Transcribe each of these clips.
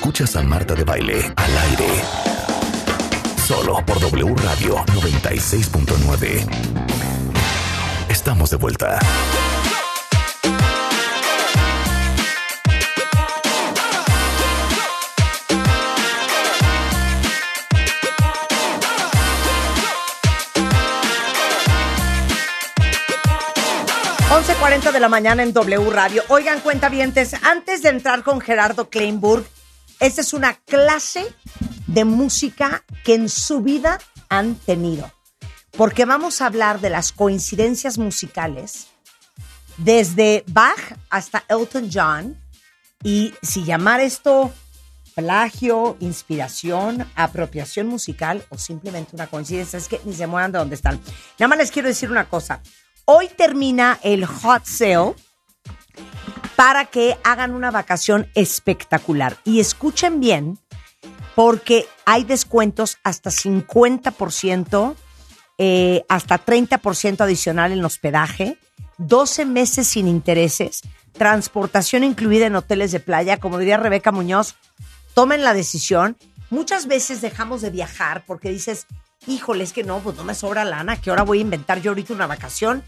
Escuchas a Marta de Baile al aire. Solo por W Radio 96.9. Estamos de vuelta. 11.40 de la mañana en W Radio. Oigan, cuentavientes, antes de entrar con Gerardo Kleinburg, esta es una clase de música que en su vida han tenido. Porque vamos a hablar de las coincidencias musicales desde Bach hasta Elton John. Y si llamar esto plagio, inspiración, apropiación musical o simplemente una coincidencia, es que ni se muevan de donde están. Nada más les quiero decir una cosa. Hoy termina el hot sale para que hagan una vacación espectacular. Y escuchen bien, porque hay descuentos hasta 50%, eh, hasta 30% adicional en hospedaje, 12 meses sin intereses, transportación incluida en hoteles de playa, como diría Rebeca Muñoz, tomen la decisión. Muchas veces dejamos de viajar porque dices, híjole, es que no, pues no me sobra lana, que ahora voy a inventar yo ahorita una vacación.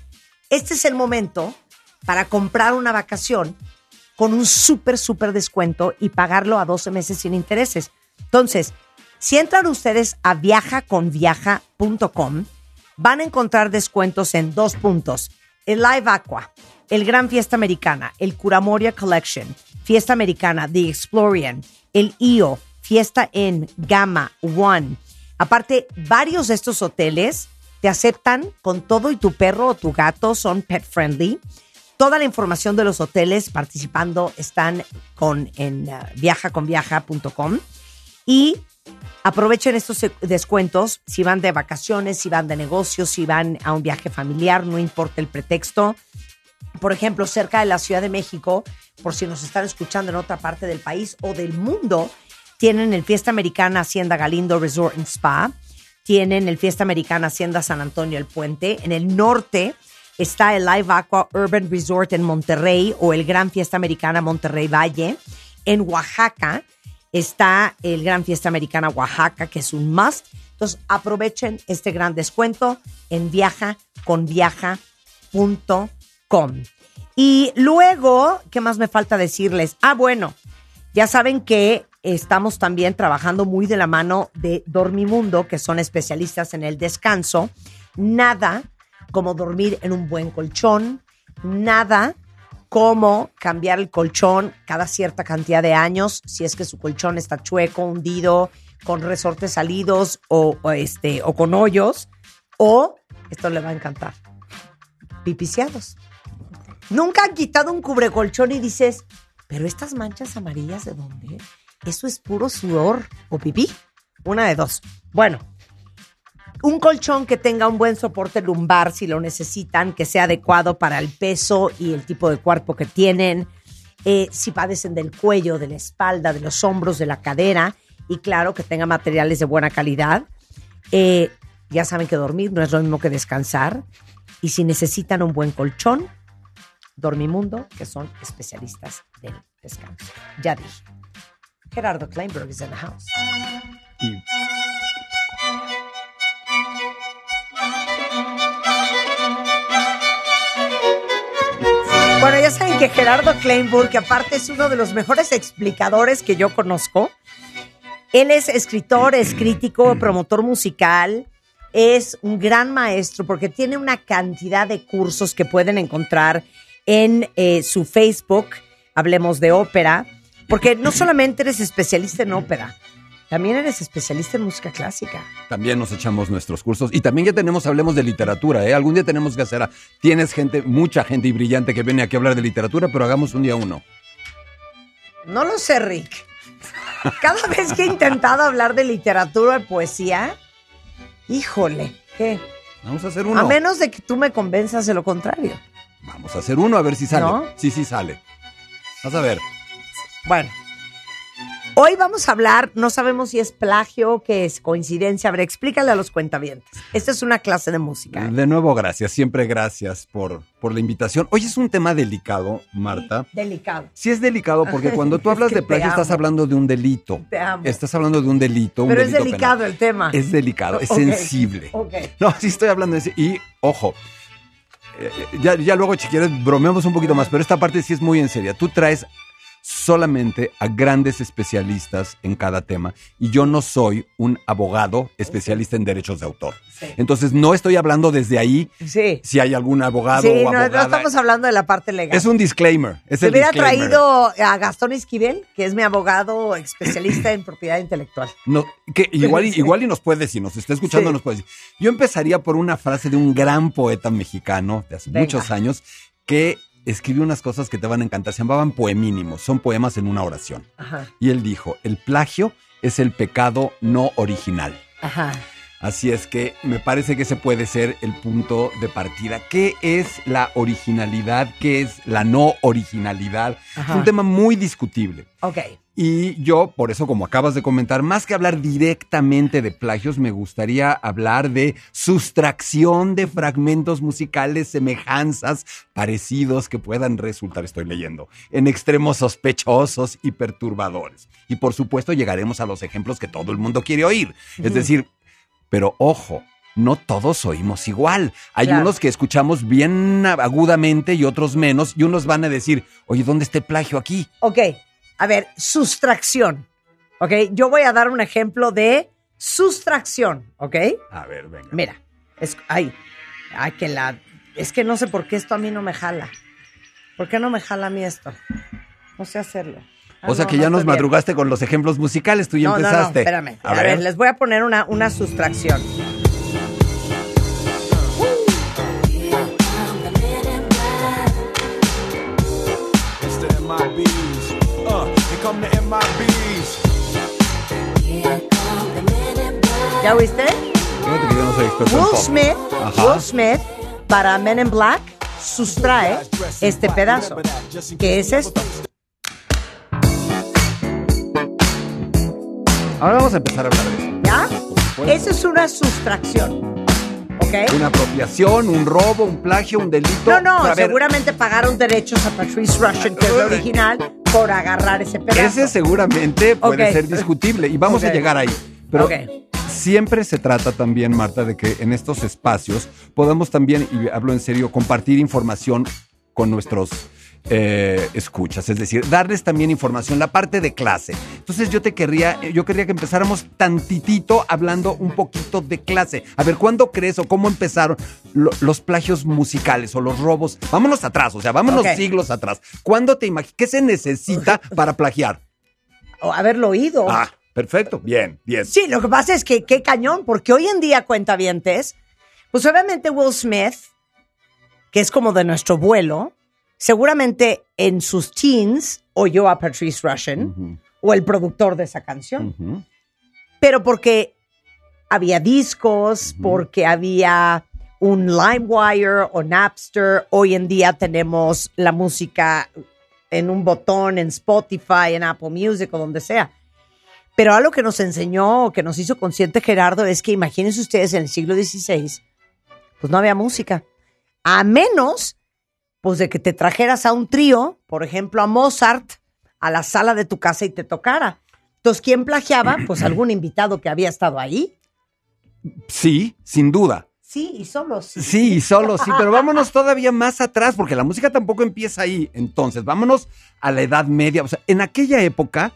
Este es el momento para comprar una vacación con un súper, súper descuento y pagarlo a 12 meses sin intereses. Entonces, si entran ustedes a viajaconviaja.com, van a encontrar descuentos en dos puntos. El Live Aqua, el Gran Fiesta Americana, el Curamoria Collection, Fiesta Americana, The Explorian, el IO, Fiesta en Gamma, One. Aparte, varios de estos hoteles te aceptan con todo y tu perro o tu gato son pet friendly. Toda la información de los hoteles participando están con, en uh, viajaconviaja.com y aprovechen estos descuentos si van de vacaciones, si van de negocios, si van a un viaje familiar, no importa el pretexto. Por ejemplo, cerca de la Ciudad de México, por si nos están escuchando en otra parte del país o del mundo, tienen el Fiesta Americana Hacienda Galindo Resort and Spa tienen el Fiesta Americana Hacienda San Antonio el Puente. En el norte está el Live Aqua Urban Resort en Monterrey o el Gran Fiesta Americana Monterrey Valle. En Oaxaca está el Gran Fiesta Americana Oaxaca, que es un must. Entonces aprovechen este gran descuento en viajaconviaja.com. Y luego, ¿qué más me falta decirles? Ah, bueno, ya saben que estamos también trabajando muy de la mano de Dormimundo, que son especialistas en el descanso. Nada como dormir en un buen colchón, nada como cambiar el colchón cada cierta cantidad de años, si es que su colchón está chueco, hundido, con resortes salidos o, este, o con hoyos, o, esto le va a encantar, pipiciados. Nunca han quitado un cubrecolchón y dices, pero estas manchas amarillas, ¿de dónde? Eso es puro sudor o pipí. Una de dos. Bueno, un colchón que tenga un buen soporte lumbar si lo necesitan, que sea adecuado para el peso y el tipo de cuerpo que tienen. Eh, si padecen del cuello, de la espalda, de los hombros, de la cadera. Y claro, que tenga materiales de buena calidad. Eh, ya saben que dormir no es lo mismo que descansar. Y si necesitan un buen colchón, Dormimundo, que son especialistas del descanso. Ya dije. Gerardo Kleinberg is in the house. Bueno, ya saben que Gerardo Kleinburg, que aparte es uno de los mejores explicadores que yo conozco, él es escritor, es crítico, promotor musical, es un gran maestro porque tiene una cantidad de cursos que pueden encontrar en eh, su Facebook, Hablemos de Ópera, porque no solamente eres especialista en ópera, también eres especialista en música clásica. También nos echamos nuestros cursos y también ya tenemos, hablemos de literatura, ¿eh? Algún día tenemos que hacer, tienes gente, mucha gente y brillante que viene aquí a hablar de literatura, pero hagamos un día uno. No lo sé, Rick. Cada vez que he intentado hablar de literatura o poesía, híjole, ¿qué? Vamos a hacer uno. A menos de que tú me convenzas de lo contrario. Vamos a hacer uno a ver si sale. Sí, sí sale. Vas a ver. Bueno. Hoy vamos a hablar, no sabemos si es plagio, que es coincidencia. A ver, explícale a los cuentavientes. Esta es una clase de música. De nuevo, gracias. Siempre gracias por, por la invitación. Hoy es un tema delicado, Marta. Delicado. Sí es delicado porque cuando tú Es hablas que de plagio estás hablando de un delito. Te amo. Estás hablando de un delito. un Pero es delicado penal. el tema. Es delicado, es sensible. Ok. No, sí estoy hablando de ese. Y ojo, eh, ya, ya luego si quieres bromeamos un poquito más, pero esta parte sí es muy en seria. Tú traes solamente a grandes especialistas en cada tema y yo no soy un abogado especialista en derechos de autor. Sí. Entonces no estoy hablando desde ahí Sí. si hay algún abogado Sí, o no, no abogada. estamos hablando de la parte legal. es un disclaimer. Es Se el hubiera disclaimer. traído a Gastón Esquivel, que es mi abogado especialista en propiedad intelectual. No, que igual, y- Sí. igual y nos puede decir, nos está escuchando, nos puede decir. Yo empezaría por una frase de un gran poeta mexicano de hace Venga. muchos años que escribió unas cosas que te van a encantar. Se llamaban poemínimos, son poemas en una oración. Ajá. Y él dijo: el plagio es el pecado no original. Ajá. Así es que me parece que ese puede ser el punto de partida. ¿Qué es la originalidad? ¿Qué es la no originalidad? Ajá. Es un tema muy discutible. Ok. Y yo, por eso, como acabas de comentar, más que hablar directamente de plagios, me gustaría hablar de sustracción de fragmentos musicales, semejanzas, parecidos que puedan resultar, estoy leyendo, en extremos sospechosos y perturbadores. Y por supuesto llegaremos a los ejemplos que todo el mundo quiere oír. Es decir, pero ojo, no todos oímos igual. Hay Claro. unos que escuchamos bien agudamente y otros menos, y unos van a decir, oye, ¿dónde está el plagio aquí? Ok. A ver, sustracción. Ok. Yo voy a dar un ejemplo de sustracción. Ok. A ver, venga. Mira. Es, ay, ay, que la. Es que no sé por qué esto a mí no me jala. ¿Por qué no me jala a mí esto? No sé hacerlo. Ah, O sea no, que no ya nos bien. madrugaste con los ejemplos musicales, tú ya No, no, no, empezaste. espérame. A, A, ver. ver, les voy a poner una, una sustracción. ¿Ya oíste? Fíjate que yo no soy experto en Will pop. Smith, Ajá. Will Smith, para Men in Black, sustrae este pedazo. ¿Qué es esto? Ahora vamos a empezar a hablar de eso. ¿Ya? Eso es una sustracción. ¿Ok? Una apropiación, un robo, un plagio, un delito. No, no, A ver, seguramente pagaron derechos a Patrice Russian, que es la original, por agarrar ese pedazo. Ese seguramente puede ser discutible y vamos a llegar ahí. Pero siempre se trata también, Marta, de que en estos espacios podamos también, y hablo en serio, compartir información con nuestros eh, escuchas, es decir, darles también información, la parte de clase. Entonces yo te querría, yo querría que empezáramos tantitito hablando un poquito de clase. A ver, ¿cuándo crees o cómo empezaron lo- los plagios musicales o los robos? Vámonos atrás, o sea, vámonos siglos atrás. ¿Cuándo te imaginas? ¿Qué se necesita para plagiar? O haberlo oído. Ah, perfecto, bien, bien. Sí, lo que pasa es que qué cañón, porque hoy en día, cuentavientes, pues obviamente Will Smith, que es como de nuestro vuelo, seguramente en sus teens oyó a Patrice Russian o el productor de esa canción, pero porque había discos, porque había un LimeWire o Napster, hoy en día tenemos la música en un botón, en Spotify, en Apple Music o donde sea. Pero algo que nos enseñó, o que nos hizo consciente Gerardo, es que imagínense ustedes en el siglo XVI, pues no había música. A menos, pues de que te trajeras a un trío, por ejemplo, a Mozart, a la sala de tu casa y te tocara. Entonces, ¿quién plagiaba? Pues algún invitado que había estado ahí. Sí, sin duda. Sí, y solos. Sí, solo sí, pero vámonos todavía más atrás, porque la música tampoco empieza ahí. Entonces, vámonos a la Edad Media. O sea, en aquella época,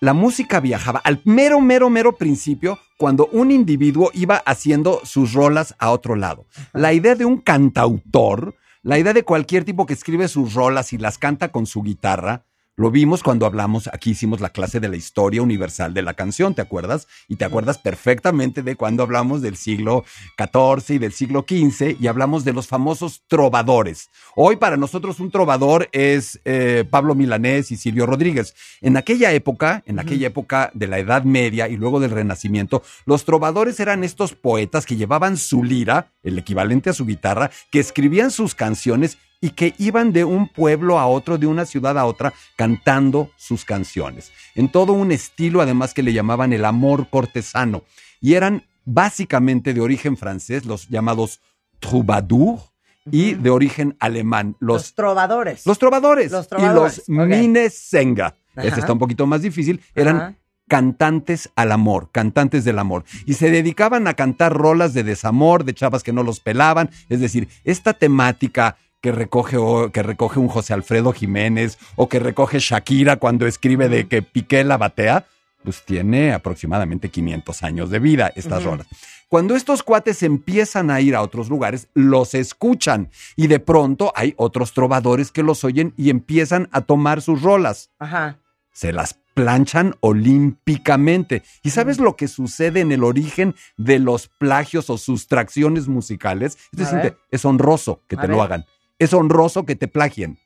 la música viajaba al mero, mero, mero principio, cuando un individuo iba haciendo sus rolas a otro lado. La idea de un cantautor, la idea de cualquier tipo que escribe sus rolas y las canta con su guitarra, lo vimos cuando hablamos, aquí hicimos la clase de la historia universal de la canción, ¿te acuerdas? Y te acuerdas perfectamente de cuando hablamos del siglo XIV y del siglo XV y hablamos de los famosos trovadores. Hoy para nosotros un trovador es eh, Pablo Milanés y Silvio Rodríguez. En aquella época, en aquella época de la Edad Media y luego del Renacimiento, los trovadores eran estos poetas que llevaban su lira, el equivalente a su guitarra, que escribían sus canciones y que iban de un pueblo a otro, de una ciudad a otra, cantando sus canciones. En todo un estilo, además, que le llamaban el amor cortesano. Y eran básicamente de origen francés, los llamados troubadours, y de origen alemán, Los, los, trovadores. los trovadores. Los trovadores, Y los ok. Minnesänger. Este está un poquito más difícil. Eran Ajá. cantantes al amor, cantantes del amor. Y se dedicaban a cantar rolas de desamor, de chavas que no los pelaban. Es decir, esta temática que recoge, o- que recoge un José Alfredo Jiménez o que recoge Shakira cuando escribe de que Piqué la batea, pues tiene aproximadamente 500 años de vida estas rolas. Cuando estos cuates empiezan a ir a otros lugares, los escuchan y de pronto hay otros trovadores que los oyen y empiezan a tomar sus rolas Ajá. se las planchan olímpicamente. ¿Y sabes lo que sucede en el origen de los plagios o sustracciones musicales? Es honroso que A te lo hagan. Es honroso que te plagien.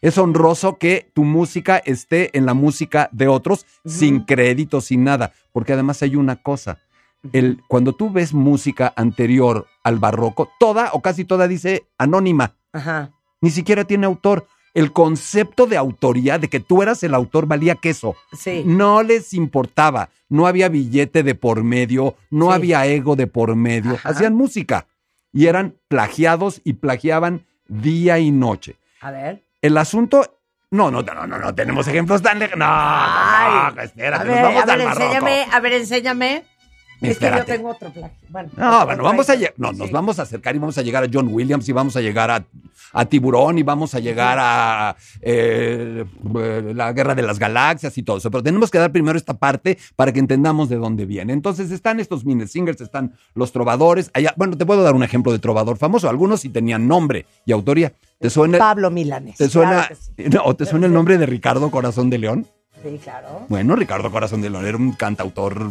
Es honroso que tu música esté en la música de otros sin crédito, sin nada. Porque además hay una cosa. El, cuando tú ves música anterior al barroco, toda o casi toda dice anónima Ajá. ni siquiera tiene autor. El concepto de autoría, de que tú eras el autor, valía queso. Sí. No les importaba. No había billete de por medio, no Sí. había ego de por medio. Ajá. Hacían música y eran plagiados y plagiaban día y noche. A ver. El asunto. No, no, no, no, no, tenemos ejemplos tan lejanos. No, no, espérate, a nos ver, vamos a ver, al enséñame, a ver, enséñame. Es que yo tengo otro plagio. Bueno, No, otro bueno, vamos a plagio. no, nos vamos a acercar y vamos a llegar a John Williams y vamos a llegar a, a Tiburón y vamos a llegar a eh, eh, la Guerra de las Galaxias y todo eso. Pero tenemos que dar primero esta parte para que entendamos de dónde viene. Entonces están estos mini singers, están los trovadores. Allá, bueno, te puedo dar un ejemplo de trovador famoso. Algunos sí tenían nombre y autoría. ¿Te suena, Pablo Milanes. te suena, Claro que sí. no, ¿o te suena el nombre de Ricardo Corazón de León? Sí, claro. Bueno, Ricardo Corazón de León era un cantautor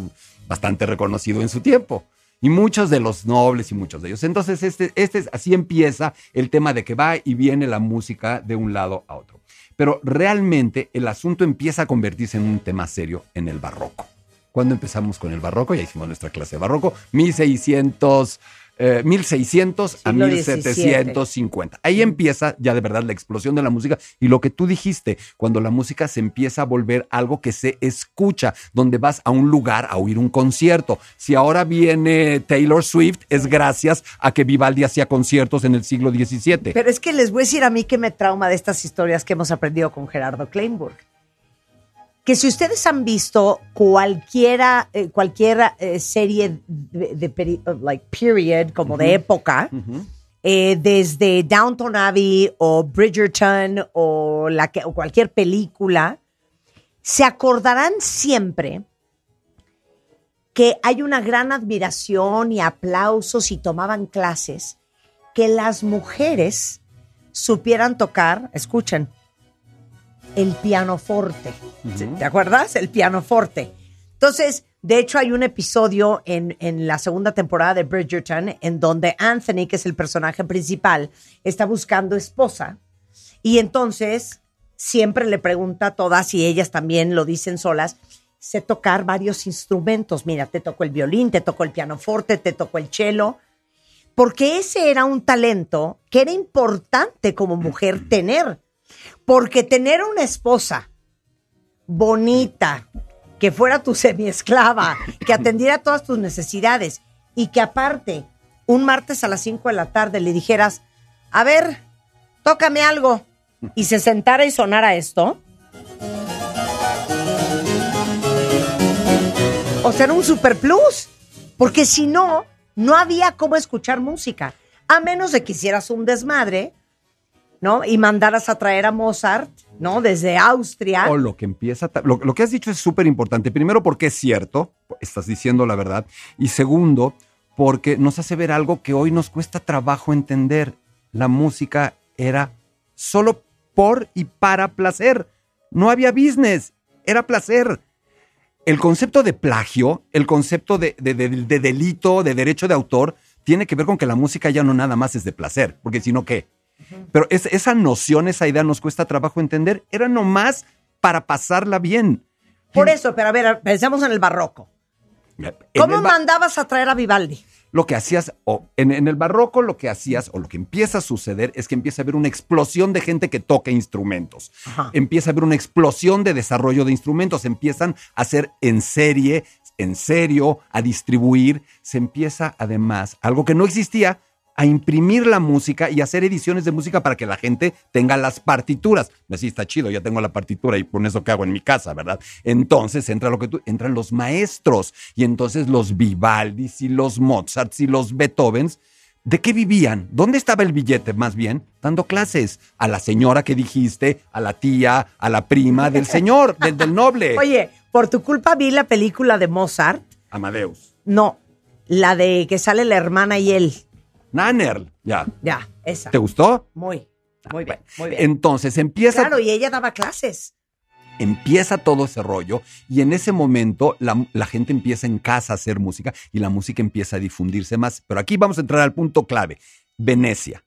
bastante reconocido en su tiempo. Y muchos de los nobles y muchos de ellos. Entonces, este, este es- así empieza el tema de que va y viene la música de un lado a otro. Pero realmente el asunto empieza a convertirse en un tema serio en el barroco. Cuando empezamos con el barroco, ya hicimos nuestra clase de barroco, 1600, eh, 1600 a Siglo 1750. Ahí empieza ya de verdad la explosión de la música y lo que tú dijiste, cuando la música se empieza a volver algo que se escucha, donde vas a un lugar a oír un concierto. Si ahora viene Taylor Swift, es gracias a que Vivaldi hacía conciertos en el siglo XVII. Pero es que les voy a decir a mí que me trauma de estas historias que hemos aprendido con Gerardo Kleinburg. Que si ustedes han visto cualquiera, eh, cualquier eh, serie de, de peri- like period, como de época, eh, desde Downton Abbey o Bridgerton o, la que, o cualquier película, se acordarán siempre que hay una gran admiración y aplausos y tomaban clases, que las mujeres supieran tocar, escuchen, el pianoforte. ¿Te acuerdas? El pianoforte. Entonces, de hecho, hay un episodio en, en la segunda temporada de Bridgerton en donde Anthony, que es el personaje principal, está buscando esposa y entonces siempre le pregunta a todas y ellas también lo dicen solas, sé tocar varios instrumentos. Mira, te tocó el violín, te tocó el pianoforte, te tocó el cello. Porque ese era un talento que era importante como mujer tener. Porque tener una esposa bonita, que fuera tu semiesclava, que atendiera todas tus necesidades y que aparte un martes a las 5 de la tarde le dijeras, a ver, tócame algo, y se sentara y sonara esto. O sea, era un super plus, porque si no, no había cómo escuchar música, a menos de que hicieras un desmadre, ¿no? Y mandaras a traer a Mozart, ¿no? Desde Austria. O lo que empieza, lo, lo que has dicho es súper importante. Primero, porque es cierto, estás diciendo la verdad. Y segundo, porque nos hace ver algo que hoy nos cuesta trabajo entender. La música era solo por y para placer. No había business, era placer. El concepto de plagio, el concepto de- de- de delito, de derecho de autor, tiene que ver con que la música ya no nada más es de placer, porque si no, ¿qué? Pero es- esa noción, esa idea nos cuesta trabajo entender. Era nomás para pasarla bien. Por eso, pero a ver, pensemos en el barroco. En ¿Cómo el ba- mandabas a traer a Vivaldi? lo que hacías, o en, en el barroco lo que hacías, o lo que empieza a suceder, es que empieza a haber una explosión de gente que toca instrumentos. Ajá. Empieza a haber una explosión de desarrollo de instrumentos. Empiezan a hacer en serie, en serio, a distribuir. Se empieza además, algo que no existía, a imprimir la música y hacer ediciones de música para que la gente tenga las partituras. Así está chido, ya tengo la partitura y con eso que hago en mi casa, ¿verdad? Entonces entra lo que tú, entran los maestros y entonces los Vivaldis y los Mozarts y los Beethovens. ¿De qué vivían? ¿Dónde estaba el billete más bien? Dando clases a la señora que dijiste, a la tía, a la prima del señor, del, del noble. Oye, por tu culpa vi la película de Mozart. Amadeus. No, la de que sale la hermana y él. Nannerl, ya. Ya, esa. ¿Te gustó? Muy, muy bien, muy bien. Entonces empieza, Claro, y ella daba clases. empieza todo ese rollo y en ese momento la, la gente empieza en casa a hacer música y la música empieza a difundirse más. Pero aquí vamos a entrar al punto clave. Venecia.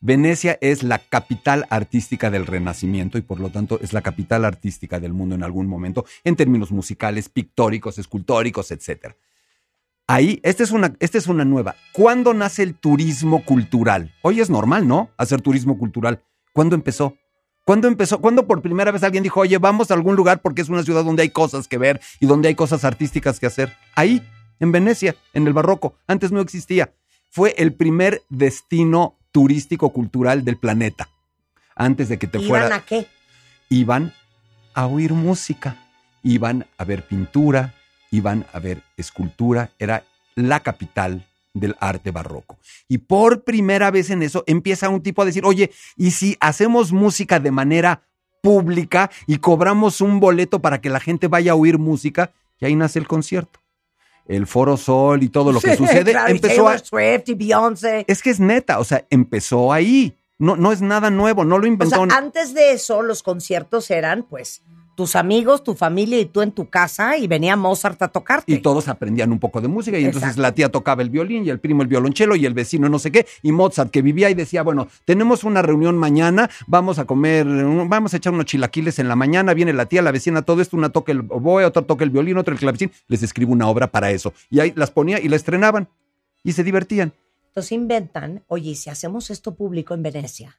Venecia es la capital artística del Renacimiento y por lo tanto es la capital artística del mundo en algún momento en términos musicales, pictóricos, escultóricos, etc. Ahí, esta es, una, esta es una nueva. ¿Cuándo nace el turismo cultural? Hoy es normal, ¿no? Hacer turismo cultural. ¿Cuándo empezó? ¿Cuándo empezó? ¿Cuándo por primera vez alguien dijo, oye, vamos a algún lugar porque es una ciudad donde hay cosas que ver y donde hay cosas artísticas que hacer? Ahí, en Venecia, en el barroco. Antes no existía. Fue el primer destino turístico cultural del planeta. Antes de que te ¿Iban fuera. a qué? Iban a oír música, iban a ver pintura, iban a ver escultura. Era la capital del arte barroco. Y por primera vez en eso empieza un tipo a decir, oye, ¿y si hacemos música de manera pública y cobramos un boleto para que la gente vaya a oír música? Y ahí nace el concierto. El Foro Sol y todo lo que Sí, sucede claro, y empezó a, Swift y Beyoncé. es que es neta, o sea, empezó ahí. No, no es nada nuevo, no lo O inventó. sea, antes de eso, los conciertos eran, pues, tus amigos, tu familia y tú en tu casa y venía Mozart a tocarte. y todos aprendían un poco de música y entonces la tía tocaba el violín y el primo el violonchelo y el vecino no sé qué y Mozart que vivía y decía, bueno, tenemos una reunión mañana, vamos a comer, vamos a echar unos chilaquiles en la mañana, viene la tía, la vecina, todo esto, una toca el oboe, otro toca el violín, otro el clavecín, les escribo una obra para eso y ahí las ponía y la estrenaban y se divertían. Entonces inventan, oye, ¿y si hacemos esto público en Venecia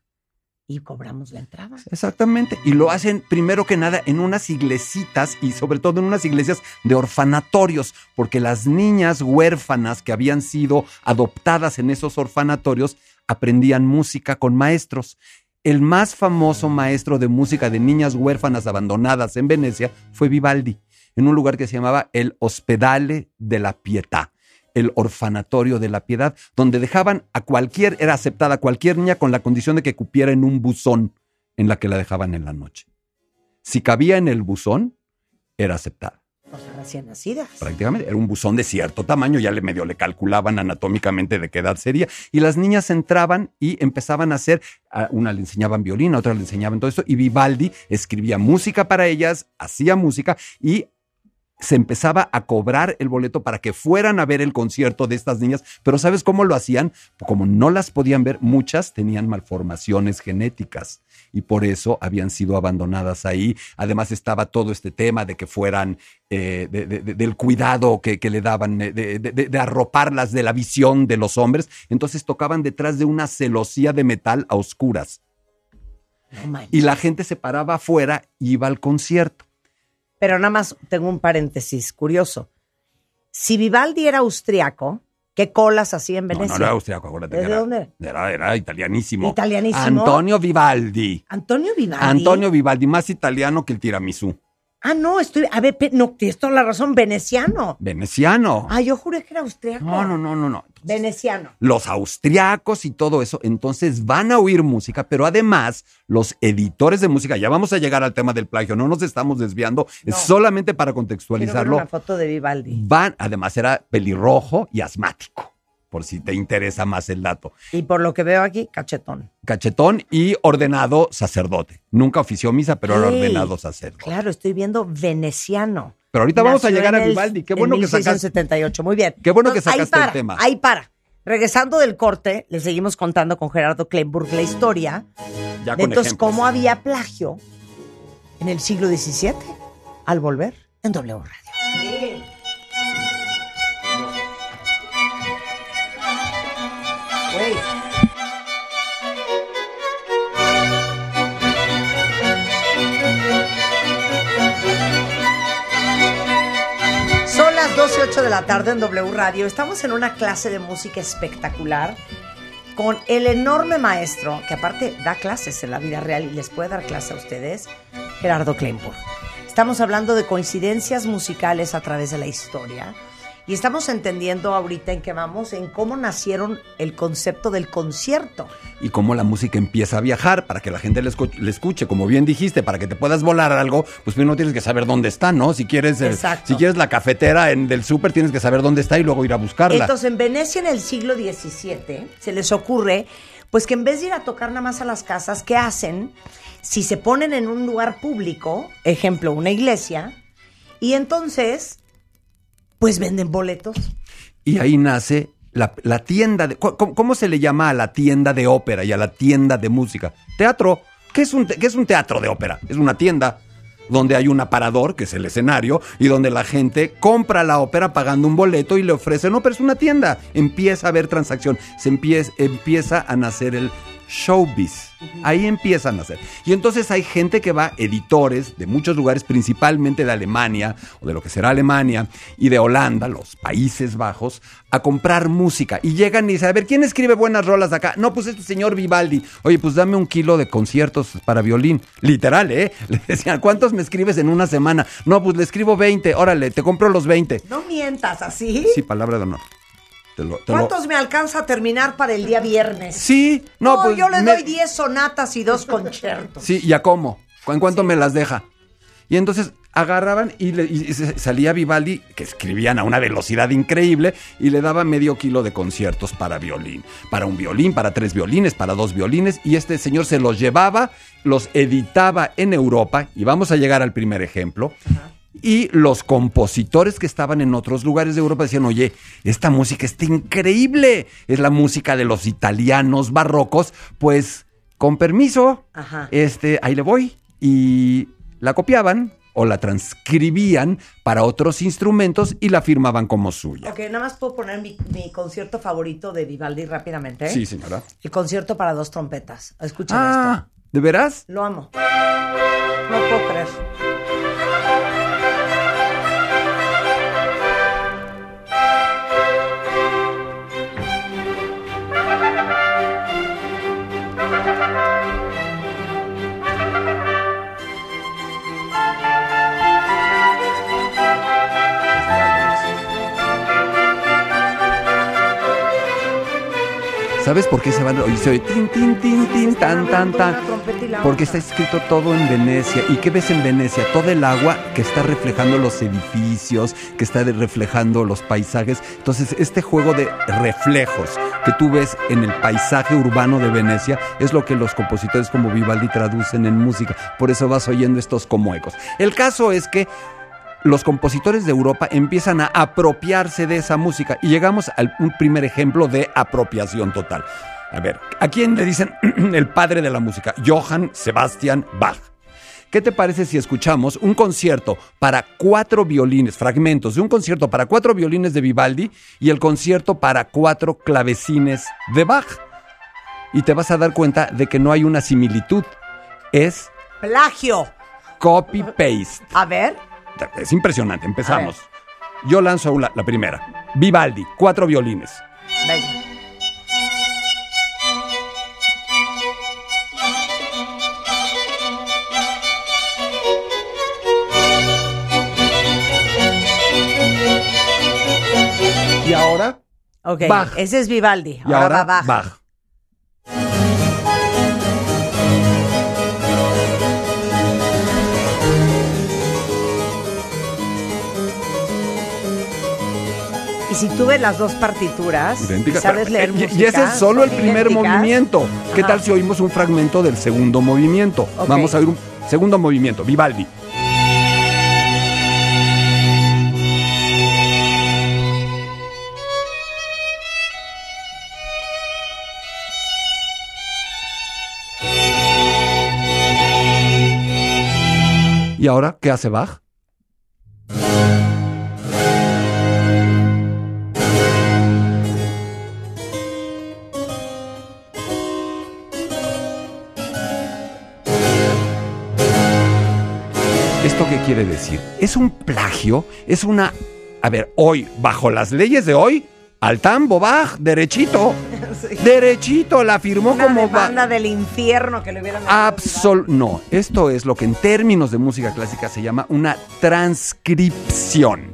y cobramos la entrada? Exactamente. Y lo hacen primero que nada en unas iglesitas y sobre todo en unas iglesias de orfanatorios, porque las niñas huérfanas que habían sido adoptadas en esos orfanatorios aprendían música con maestros. El más famoso maestro de música de niñas huérfanas abandonadas en Venecia fue Vivaldi, en un lugar que se llamaba el Hospedale de la Pietà el orfanatorio de la piedad, donde dejaban a cualquier, era aceptada cualquier niña con la condición de que cupiera en un buzón en la que la dejaban en la noche. Si cabía en el buzón, era aceptada. O sea, recién nacidas. Prácticamente era un buzón de cierto tamaño, ya le medio le calculaban anatómicamente de qué edad sería. Y las niñas entraban y empezaban a hacer, a una le enseñaban violín, a otra le enseñaban todo eso, y Vivaldi escribía música para ellas, hacía música y se empezaba a cobrar el boleto para que fueran a ver el concierto de estas niñas, pero ¿sabes cómo lo hacían? Como no las podían ver, muchas tenían malformaciones genéticas y por eso habían sido abandonadas ahí. Además estaba todo este tema de que fueran, eh, de- de- de- del cuidado que, que le daban, eh, de, arroparlas de la visión de los hombres. Entonces tocaban detrás de una celosía de metal a oscuras y la gente se paraba afuera y iba al concierto. Pero nada más tengo un paréntesis curioso. Si Vivaldi era austriaco, ¿qué colas hacía en Venecia? no era austriaco, acuérdate. ¿De dónde? Era, era italianísimo. ¿Italianísimo? Antonio Vivaldi. Antonio Vivaldi. Antonio Vivaldi, más italiano que el tiramisú. Ah, no, estoy. A ver, no, tienes toda la razón, veneciano. Veneciano. Ah, yo juré que era austriaco. No, no, no, no, no. Entonces, Veneciano. los austriacos y todo eso, entonces van a oír música, pero además los editores de música, ya vamos a llegar al tema del plagio, no nos estamos desviando, No. es solamente para Quiero ver contextualizarlo. una foto de Vivaldi. Van, además era pelirrojo y asmático, por si te interesa más el dato. Y por lo que veo aquí, cachetón. Cachetón y ordenado sacerdote. Nunca ofició misa, pero era ordenado sacerdote. Claro, estoy viendo veneciano. Pero ahorita vamos a llegar a Vivaldi. Qué en bueno que sacaste. 1678, muy bien. Qué bueno que Entonces, sacaste el para, tema. Ahí para. Regresando del corte, le seguimos contando con Gerardo Kleinburg la historia Ya de con entonces ejemplos. cómo había plagio en el siglo XVII al volver en W Radio. 8 de la tarde en W Radio. Estamos en una clase de música espectacular con el enorme maestro, que aparte da clases en la vida real y les puede dar clase a ustedes, Gerardo Kleinburg. Estamos hablando de coincidencias musicales a través de la historia y estamos entendiendo ahorita en que vamos en cómo nacieron el concepto del concierto. Y cómo la música empieza a viajar para que la gente le, escu- le escuche. Como bien dijiste, para que te puedas volar algo, pues primero tienes que saber dónde está, ¿no? Si quieres, eh, si quieres la cafetera en, del súper, tienes que saber dónde está y luego ir a buscarla. Entonces, en Venecia en el siglo XVII se les ocurre, pues que en vez de ir a tocar nada más a las casas, ¿qué hacen? Si se ponen en un lugar público, ejemplo, una iglesia, y entonces, pues venden boletos. Y ahí nace la, la tienda de... ¿cómo, se le llama a la tienda de ópera y a la tienda de música? Teatro. ¿Qué es un, qué es un teatro de ópera? Es una tienda donde hay un aparador, que es el escenario, y donde la gente compra la ópera pagando un boleto y le ofrecen ópera. Es una tienda. Empieza a haber transacción. Se empieza, empieza a nacer el showbiz. Ahí empieza a nacer. Y entonces hay gente que va, editores de muchos lugares, principalmente de Alemania, o de lo que será Alemania, y de Holanda, los Países Bajos, a comprar música. Y llegan y dicen, a ver, ¿quién escribe buenas rolas de acá? No, pues este señor Vivaldi. Oye, pues dame un kilo de conciertos para violín. Literal, ¿eh? Le decían, ¿cuántos me escribes en una semana? No, pues le escribo 20. Órale, te compro los 20. No mientas así. Sí, palabra de honor. Te lo- te lo- ¿Cuántos me alcanza a terminar para el día viernes? Sí, no, No, pues. yo le me- doy 10 sonatas y dos conciertos. Sí, ¿y a cómo? ¿En cuánto me las deja? Y entonces agarraban y, le- y salía Vivaldi, que escribían a una velocidad increíble, y le daba medio kilo de conciertos para violín. Para un violín, para tres violines, para dos violines, y este señor se los llevaba, los editaba en Europa, y vamos a llegar al primer ejemplo. Y los compositores que estaban en otros lugares de Europa decían, oye, esta música está increíble, es la música de los italianos barrocos, pues con permiso, Ajá. este, ahí le voy. Y la copiaban o la transcribían para otros instrumentos y la firmaban como suya. Ok, nada más puedo poner mi, mi concierto favorito de Vivaldi rápidamente. ¿eh? Sí, señora. El concierto para dos trompetas. Escuchen Ah, ¿de veras? esto. Lo amo. No puedo creer. ¿Sabes por qué se van? Oye, se oye tin, tin, tin, tin, tan, tan, tan. Y Porque está escrito todo en Venecia. ¿Y qué ves en Venecia? Todo el agua que está reflejando los edificios, que está reflejando los paisajes. Entonces, este juego de reflejos que tú ves en el paisaje urbano de Venecia es lo que los compositores como Vivaldi traducen en música. Por eso vas oyendo estos como ecos. El caso es que los compositores de Europa empiezan a apropiarse de esa música y llegamos a un primer ejemplo de apropiación total. A ver, ¿a quién le dicen el padre de la música? Johann Sebastian Bach. ¿Qué te parece si escuchamos un concierto para cuatro violines, fragmentos de un concierto para cuatro violines de Vivaldi y el concierto para cuatro clavecines de Bach? Y te vas a dar cuenta de que no hay una similitud, es Plagio. copy-paste. A ver. Es impresionante, empezamos. Yo lanzo la, la primera. Vivaldi, cuatro violines. Venga. Y ahora, Ok, Bach. ese es Vivaldi. y Ahora, ahora va Bach. Bach. Y si tú ves las dos partituras y sabes leer Y- y, música, ese es solo el primer idénticas. movimiento. ¿Qué Ajá. tal si oímos un fragmento del segundo movimiento? Vamos a oír un segundo movimiento. Vivaldi. ¿Y ahora qué hace Bach? ¿Esto qué quiere decir? Es un plagio, es una... A ver, hoy, bajo las leyes de hoy, al tambo, Bach, derechito. Derechito, la firmó Una como... Demanda del infierno que le hubieran Absol no, esto es lo que en términos de música clásica se llama una transcripción,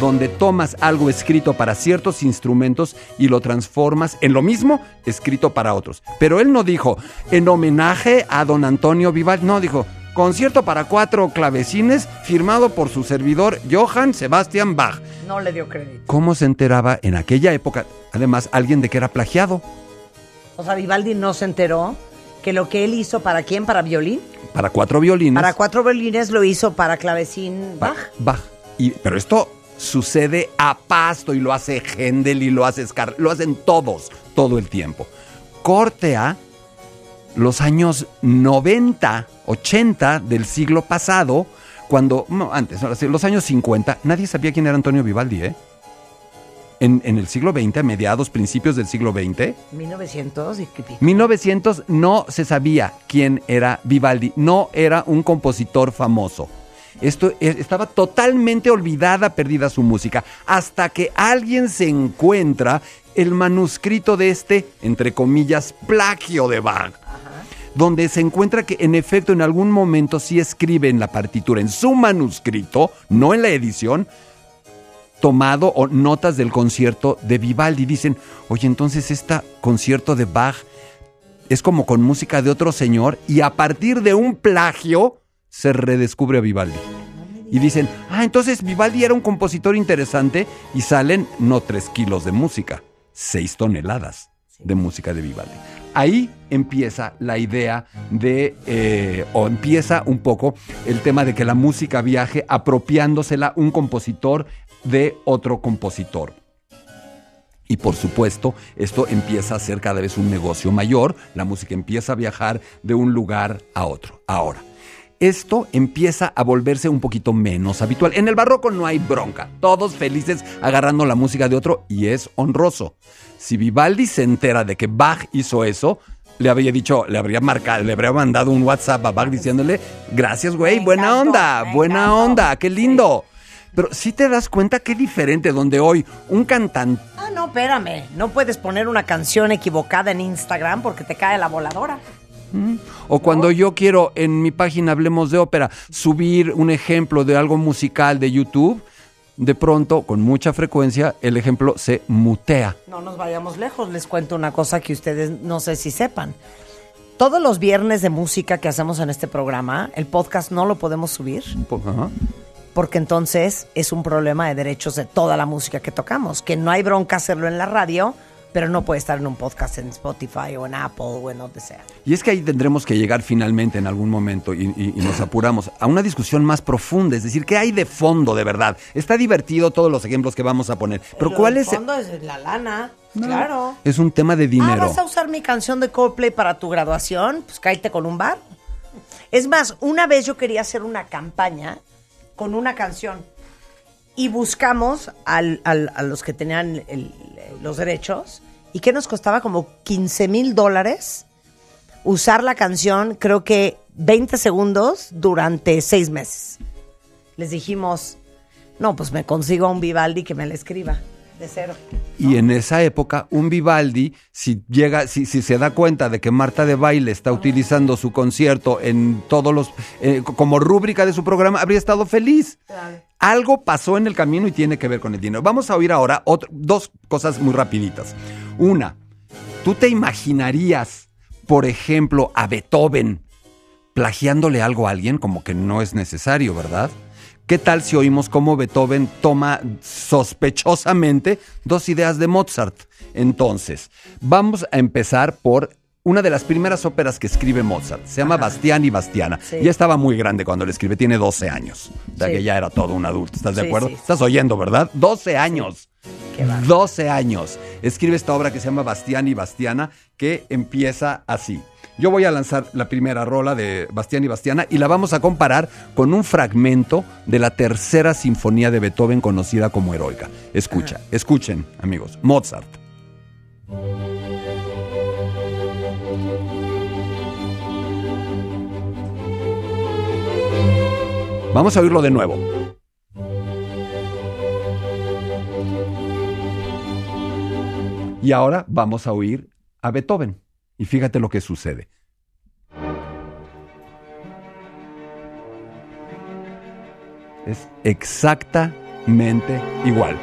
donde tomas algo escrito para ciertos instrumentos y lo transformas en lo mismo escrito para otros. Pero él no dijo en homenaje a don Antonio Vivaldi, no dijo concierto para cuatro clavecines firmado por su servidor Johann Sebastian Bach. No le dio crédito. ¿Cómo se enteraba en aquella época, además, alguien de que era plagiado? O sea, Vivaldi no se enteró que lo que él hizo para quién, para violín, Para cuatro violines. para cuatro violines lo hizo para clavecín Bach. Bach. Bach. Y, pero esto sucede a pasto y lo hace Händel y lo hace Scar, lo hacen todos, todo el tiempo. Corte a los años 90, 80 del siglo pasado, cuando, no, antes, los años 50, nadie sabía quién era Antonio Vivaldi, ¿eh? En, en el siglo XX, a mediados, principios del siglo XX, 1900 y pico. 1900 no se sabía quién era Vivaldi, no era un compositor famoso. Esto eh, estaba totalmente olvidada, perdida su música, hasta que alguien se encuentra el manuscrito de este, entre comillas, plagio de Bach, donde se encuentra que en efecto en algún momento sí escribe en la partitura, en su manuscrito, no en la edición, tomado o notas del concierto de Vivaldi. Dicen, oye, entonces este concierto de Bach es como con música de otro señor y a partir de un plagio se redescubre a Vivaldi. Y dicen, ah, entonces Vivaldi era un compositor interesante y salen no tres kilos de música, seis toneladas de música de Vivaldi. Ahí empieza la idea de, eh, o empieza un poco el tema de que la música viaje apropiándosela un compositor de otro compositor. Y por supuesto, esto empieza a ser cada vez un negocio mayor, la música empieza a viajar de un lugar a otro. Ahora, esto empieza a volverse un poquito menos habitual. En el barroco no hay bronca, todos felices agarrando la música de otro y es honroso. Si Vivaldi se entera de que Bach hizo eso, le habría dicho, le habría marcado, le habría mandado un WhatsApp a Bach diciéndole, gracias güey, Me buena encantó, onda, buena encantó". onda, qué lindo. Pero si te das cuenta qué diferente donde hoy un cantante Ah, no, espérame. No puedes poner una canción equivocada en Instagram porque te cae la voladora. O cuando yo quiero en mi página Hablemos de Ópera subir un ejemplo de algo musical de YouTube, de pronto, con mucha frecuencia, el ejemplo se mutea. No nos vayamos lejos. Les cuento una cosa que ustedes no sé si sepan. Todos los viernes de música que hacemos en este programa, el podcast no lo podemos subir porque entonces es un problema de derechos de toda la música que tocamos, que no hay bronca hacerlo en la radio, pero no puede estar en un podcast en Spotify o en Apple o en donde sea. Y es que ahí tendremos que llegar finalmente en algún momento y, y- y nos apuramos a una discusión más profunda, es decir, ¿qué hay de fondo de verdad? Está divertido todos los ejemplos que vamos a poner, pero Lo ¿cuál es? el- fondo es la lana, claro. Es un tema de Ah, dinero. ¿vas a usar mi canción de Coldplay para tu graduación? Pues cállate con un bar. Es más, una vez yo quería hacer una campaña con una canción y buscamos al- al- a los que tenían el- los derechos y que nos costaba como 15 mil dólares usar la canción, creo que 20 segundos durante seis meses. Les dijimos, no, pues me consigo a un Vivaldi que me la escriba de cero. Y en esa época, un Vivaldi, si llega, si, si se da cuenta de que Marta de Baile está utilizando su concierto en todos los, eh, como rúbrica de su programa, habría estado feliz. Algo pasó en el camino y tiene que ver con el dinero. Vamos a oír ahora otro- dos cosas muy rapiditas. Una, ¿tú te imaginarías, por ejemplo, a Beethoven plagiándole algo a alguien? Como que no es necesario, ¿verdad? ¿Qué tal si oímos cómo Beethoven toma sospechosamente dos ideas de Mozart? Entonces, vamos a empezar por una de las primeras óperas que escribe Mozart. Se llama Bastián y Bastiana. Sí. Ya estaba muy grande cuando le escribe, tiene 12 años. O sea Sí. que ya era todo un adulto. ¿Estás de acuerdo? Estás oyendo, ¿verdad? 12 años. Qué bárbaro. 12 años. Escribe esta obra que se llama Bastián y Bastiana, que empieza así. Yo voy a lanzar la primera rola de Bastián y Bastiana y la vamos a comparar con un fragmento de la tercera sinfonía de Beethoven conocida como Heroica. Escucha, escuchen, amigos. Mozart. Vamos a oírlo de nuevo. Y ahora vamos a oír a Beethoven. Y fíjate lo que sucede. Es exactamente igual.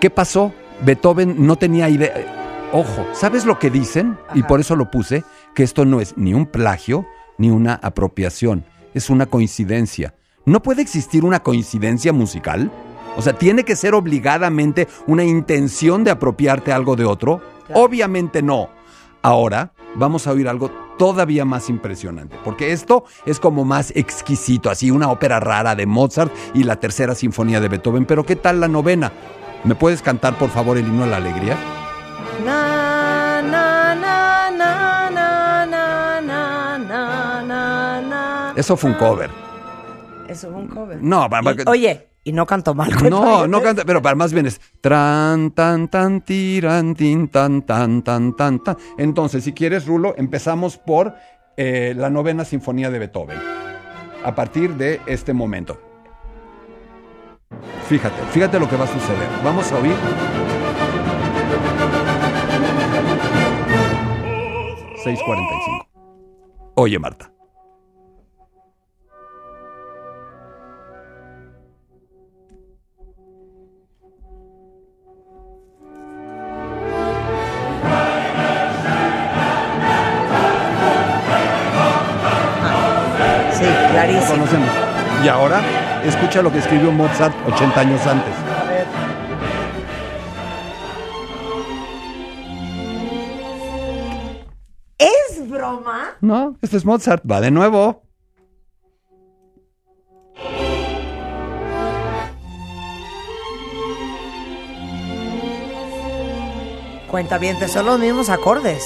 ¿Qué pasó? Beethoven no tenía idea. Ojo, ¿sabes lo que dicen? Y por eso lo puse, que esto no es ni un plagio ni una apropiación, es una coincidencia. ¿No puede existir una coincidencia musical? O sea, ¿tiene que ser obligadamente una intención de apropiarte algo de otro? Claro. Obviamente no. Ahora vamos a oír algo todavía más impresionante, porque esto es como más exquisito, así una ópera rara de Mozart y la tercera sinfonía de Beethoven, pero ¿qué tal la novena? ¿Me puedes cantar por favor el himno a la alegría? Na, na, na, na, na, na, na, na, na, na, Eso fue un cover. Eso fue un cover. No, Y- oye, y no canto mal. No, no canta, pero para más bien es tran tan tan tiran tin tan tan tan tan tan. Entonces, si quieres, Rulo, empezamos por eh, la novena sinfonía de Beethoven. A partir de este momento. Fíjate, fíjate lo que va a suceder. Vamos a oír. ...6.45. Oye, Marta. Lo conocemos. Y ahora, escucha lo que escribió Mozart 80 años antes. ¿Es broma? No, este es Mozart. Va de nuevo. Cuenta bien, son los mismos acordes.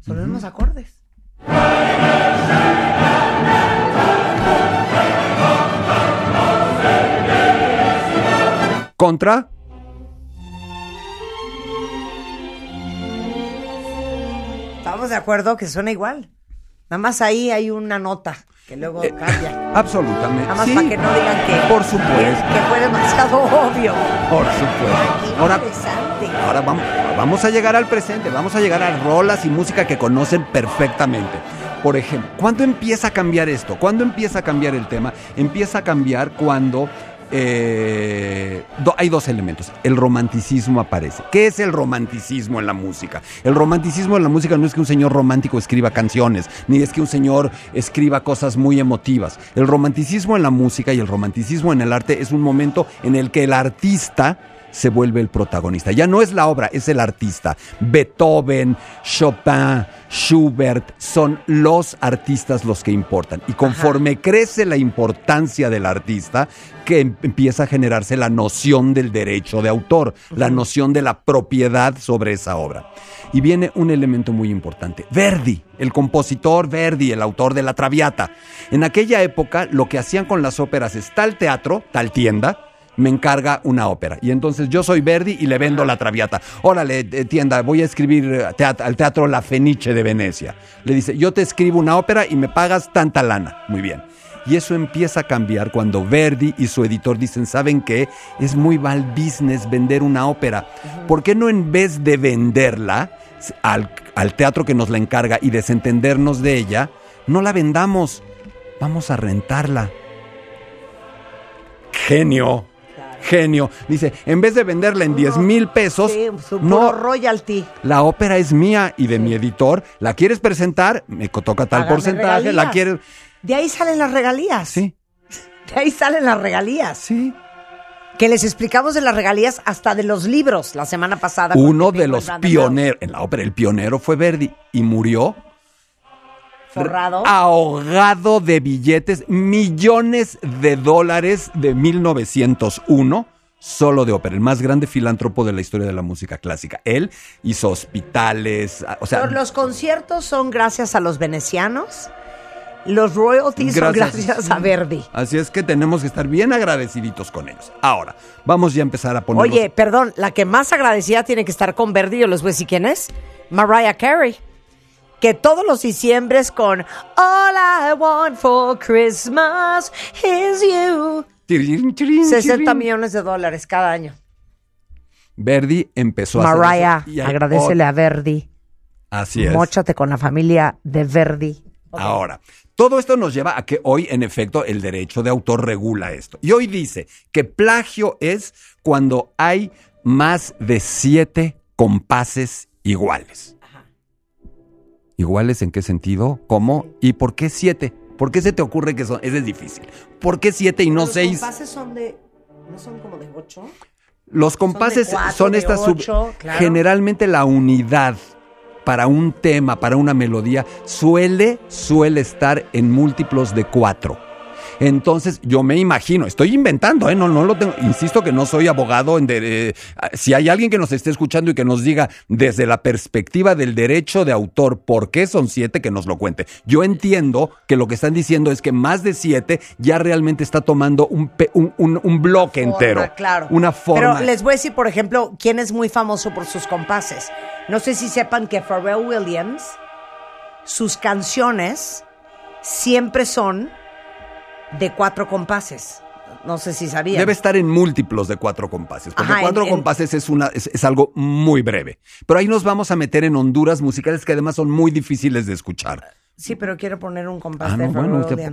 Son los mismos acordes. Contra. Estamos de acuerdo que suena igual. Nada más ahí hay una nota que luego cambia. Absolutamente. Nada más Sí, para que no digan que, Por que, supuesto. que fue demasiado obvio. Por supuesto. Ahora, Interesante. ahora vamos, vamos a llegar al presente. Vamos a llegar a rolas y música que conocen perfectamente. Por ejemplo, ¿cuándo empieza a cambiar esto? ¿Cuándo empieza a cambiar el tema? Empieza a cambiar cuando eh, hay dos elementos. El romanticismo aparece. ¿Qué es el romanticismo en la música? El romanticismo en la música no es que un señor romántico escriba canciones, ni es que un señor escriba cosas muy emotivas. El romanticismo en la música y el romanticismo en el arte es un momento en el que el artista se vuelve el protagonista. Ya no es la obra, es el artista. Beethoven, Chopin, Schubert son los artistas los que importan. Y conforme crece la importancia del artista, que em- empieza a generarse la noción del derecho de autor, la noción de la propiedad sobre esa obra. Y viene un elemento muy importante. Verdi, el compositor Verdi, el autor de La Traviata. En aquella época lo que hacían con las óperas es tal teatro, tal tienda, me encarga una ópera. Y entonces yo soy Verdi y le vendo la traviata. Órale, eh, tienda, voy a escribir eh, al teatro La Fenice de Venecia. Le dice, yo te escribo una ópera y me pagas tanta lana. Muy bien. Y eso empieza a cambiar cuando Verdi y su editor dicen, ¿saben qué? Es muy mal business vender una ópera. ¿Por qué no en vez de venderla al, al teatro que nos la encarga y desentendernos de ella, no la vendamos? Vamos a rentarla. Genio. Genio. Dice, en vez de venderla en 10 mil pesos, Sí, puro no, royalty. la ópera es mía y de mi editor. ¿La quieres presentar? Me toca tal Hágame porcentaje. ¿La quieres? De ahí salen las regalías. Sí, De ahí salen las regalías. sí. Que les explicamos de las regalías hasta de los libros la semana pasada. Uno de los pioneros, en la ópera, el pionero fue Verdi y murió Forrado. ahogado de billetes, millones de dólares de 1901, solo de ópera, el más grande filántropo de la historia de la música clásica. Él hizo hospitales, o sea, los conciertos son gracias a los venecianos. Los royalties Gracias. son gracias a Verdi. Así es que tenemos que estar bien agradeciditos con ellos. Ahora, vamos ya a empezar a poner. Oye, perdón, la que más agradecida tiene que estar con Verdi, yo les voy a decir quién es. Mariah Carey. Que todos los diciembres con All I want for Christmas is you. Tirín, tirín, 60 tirín. millones de dólares cada año. Verdi empezó a hacer eso agradecele a Verdi. Así es. Móchate con la familia de Verdi. Ahora, todo esto nos lleva a que hoy, en efecto, el derecho de autor regula esto. Y hoy dice que plagio es cuando hay más de siete compases iguales. ¿Iguales en qué sentido? ¿Cómo? ¿Y por qué siete? ¿Por qué se te ocurre que son? Ese es difícil. ¿Por qué siete y no seis? compases son de. ¿No son como de ocho? Los compases cuatro, son estas sub- claro. generalmente la unidad para un tema, para una melodía, suele, suele estar en múltiplos de cuatro. Entonces, yo me imagino, estoy inventando, ¿eh? no, no lo tengo, insisto que no soy abogado. En de- eh, si hay alguien que nos esté escuchando y que nos diga desde la perspectiva del derecho de autor por qué son siete, que nos lo cuente. Yo entiendo que lo que están diciendo es que más de siete ya realmente está tomando un, un- un bloque Forma, entero. Claro. Una forma. Pero les voy a decir, por ejemplo, quién es muy famoso por sus compases. No sé si sepan que Pharrell Williams, sus canciones siempre son de cuatro compases. No sé si sabían. Debe estar en múltiplos de cuatro compases, porque Ajá, cuatro en- compases es, una, es, es algo muy breve. Pero ahí nos vamos a meter en honduras musicales que además son muy difíciles de escuchar. Sí, pero quiero poner un compás Ah, de no, bueno, usted-.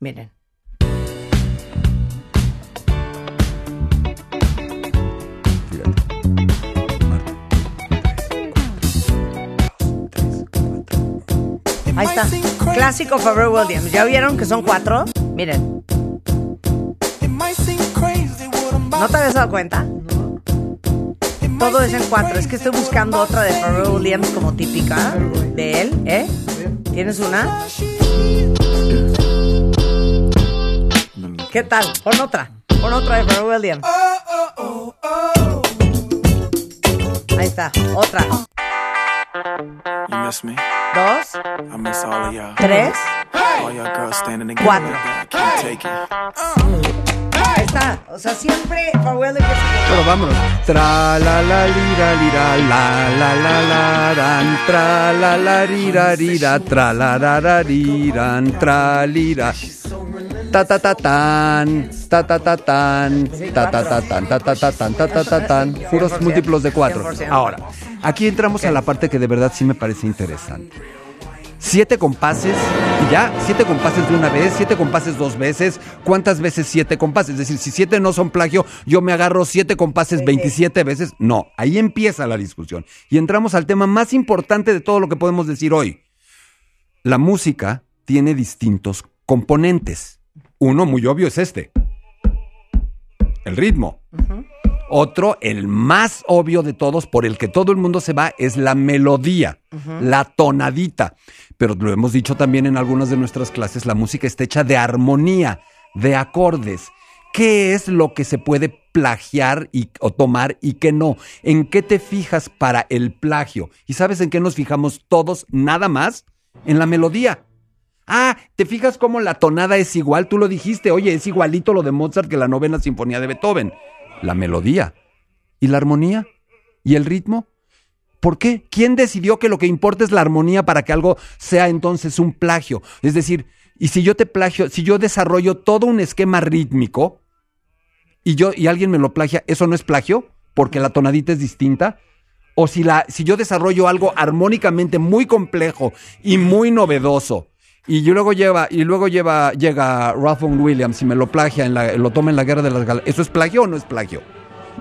Miren. Ahí está. Clásico Pharrell Williams. ¿Ya vieron que son cuatro? Miren. ¿No te habías dado cuenta? Todo es en cuatro. Es que estoy buscando otra de Pharrell Williams como típica de él, ¿eh? ¿Tienes una? ¿Qué tal? Pon otra. Pon otra de Pharrell Williams. Ahí está. Otra. Miss me? Dos. I miss all of y'all. Tres. All y'all girls standing together Cuatro. like that. Can't take it. Ahí está. O sea, siempre Pero vámonos. Tra la la lira lira la la la la ran tra la la rira rira tra la ra ra riran tra lira ta ta ta tan ta ta ta tan ta ta ta tan ta ta ta tan ta ta ta tan puros 100%, múltiplos de cuatro. 100%. Ahora, aquí entramos a la parte que de verdad sí me parece interesante. Siete compases, y ya, siete compases de una vez, siete compases dos veces. ¿Cuántas veces siete compases? Es decir, si siete no son plagio, yo me agarro siete compases 27 veces. No, ahí empieza la discusión. Y entramos al tema más importante de todo lo que podemos decir hoy. La música tiene distintos componentes. Uno muy obvio es este. El ritmo. Otro, el más obvio de todos, por el que todo el mundo se va, es la melodía, la tonadita. Pero lo hemos dicho también en algunas de nuestras clases, la música está hecha de armonía, de acordes. ¿Qué es lo que se puede plagiar y, o tomar y qué no? ¿En qué te fijas para el plagio? ¿Y sabes en qué nos fijamos todos nada más? En la melodía. Ah, ¿te fijas cómo la tonada es igual? Tú lo dijiste, oye, es igualito lo de Mozart que la novena sinfonía de Beethoven. La melodía. ¿Y la armonía? ¿Y el ritmo? ¿Por qué? ¿Quién decidió que lo que importa es la armonía para que algo sea entonces un plagio? Es decir, y si yo te plagio, si yo desarrollo todo un esquema rítmico y yo y alguien me lo plagia, ¿eso no es plagio? Porque la tonadita es distinta. O si la si yo desarrollo algo armónicamente muy complejo y muy novedoso y luego lleva y luego lleva llega Ralph Williams y me lo plagia en la, lo toma en la guerra de las galaxias, ¿eso es plagio o no es plagio?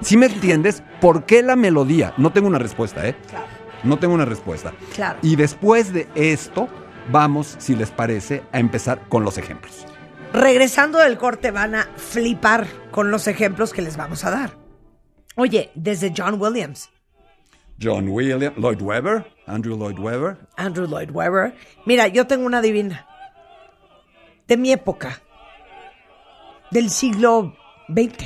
¿Sí me entiendes? ¿Por qué la melodía? No tengo una respuesta, ¿eh? Claro. No tengo una respuesta. Claro. Y después de esto, vamos, si les parece, a empezar con los ejemplos. Regresando del corte van a flipar con los ejemplos que les vamos a dar. Oye, desde John Williams, John Williams, Lloyd Webber, Andrew Lloyd Webber. Andrew Lloyd Webber. Mira, yo tengo una divina. De mi época. Del siglo XX.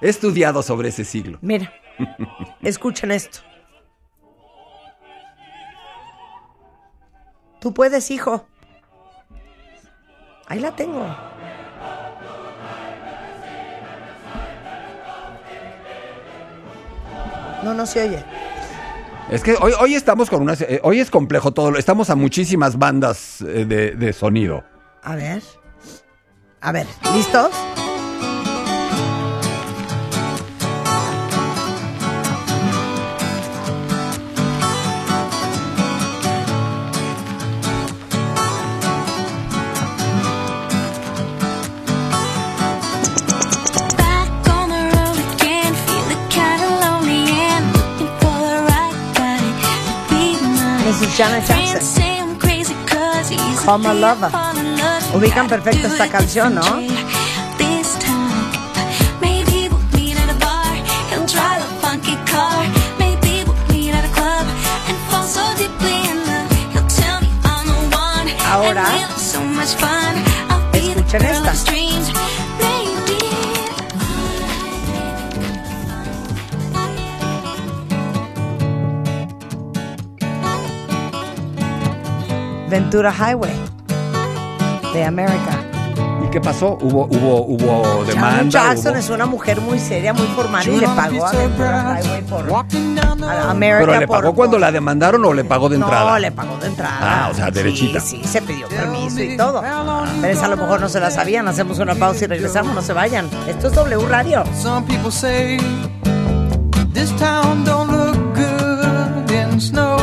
He estudiado sobre ese siglo. Mira, escuchen esto. Tú puedes, hijo. Ahí la tengo. No, no se oye. Es que hoy, hoy estamos con una. eh, Hoy es complejo todo. Estamos a muchísimas bandas eh, de, de sonido. A ver. A ver, ¿listos? Janet Jackson. Call my lover. I fall in love. Ubican perfecto esta canción, ¿no? different This time, Ventura Highway de América. ¿Y qué pasó? Hubo, hubo, hubo demanda. Janet Jackson hubo- es una mujer muy seria, muy formal y le pagó a Ventura Highway por a América Pero le por- pagó cuando por- la demandaron o le pagó de entrada. No, le pagó de entrada. Ah, o sea, derechita. Sí, sí, se pidió permiso y todo. Pero esa a lo mejor no se la sabían. Hacemos una pausa y regresamos, no se vayan. Esto es W Radio. Some people say this town don't look good in snow.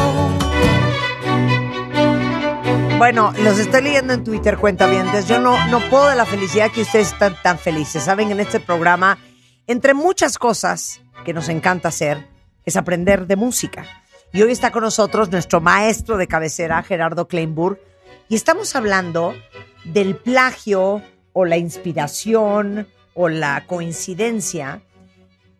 Bueno, los estoy leyendo en Twitter, cuentavientes. Yo no, no puedo de la felicidad que ustedes están tan felices. Saben, en este programa, entre muchas cosas que nos encanta hacer, es aprender de música. Y hoy está con nosotros nuestro maestro de cabecera, Gerardo Kleinburg, y estamos hablando del plagio o la inspiración o la coincidencia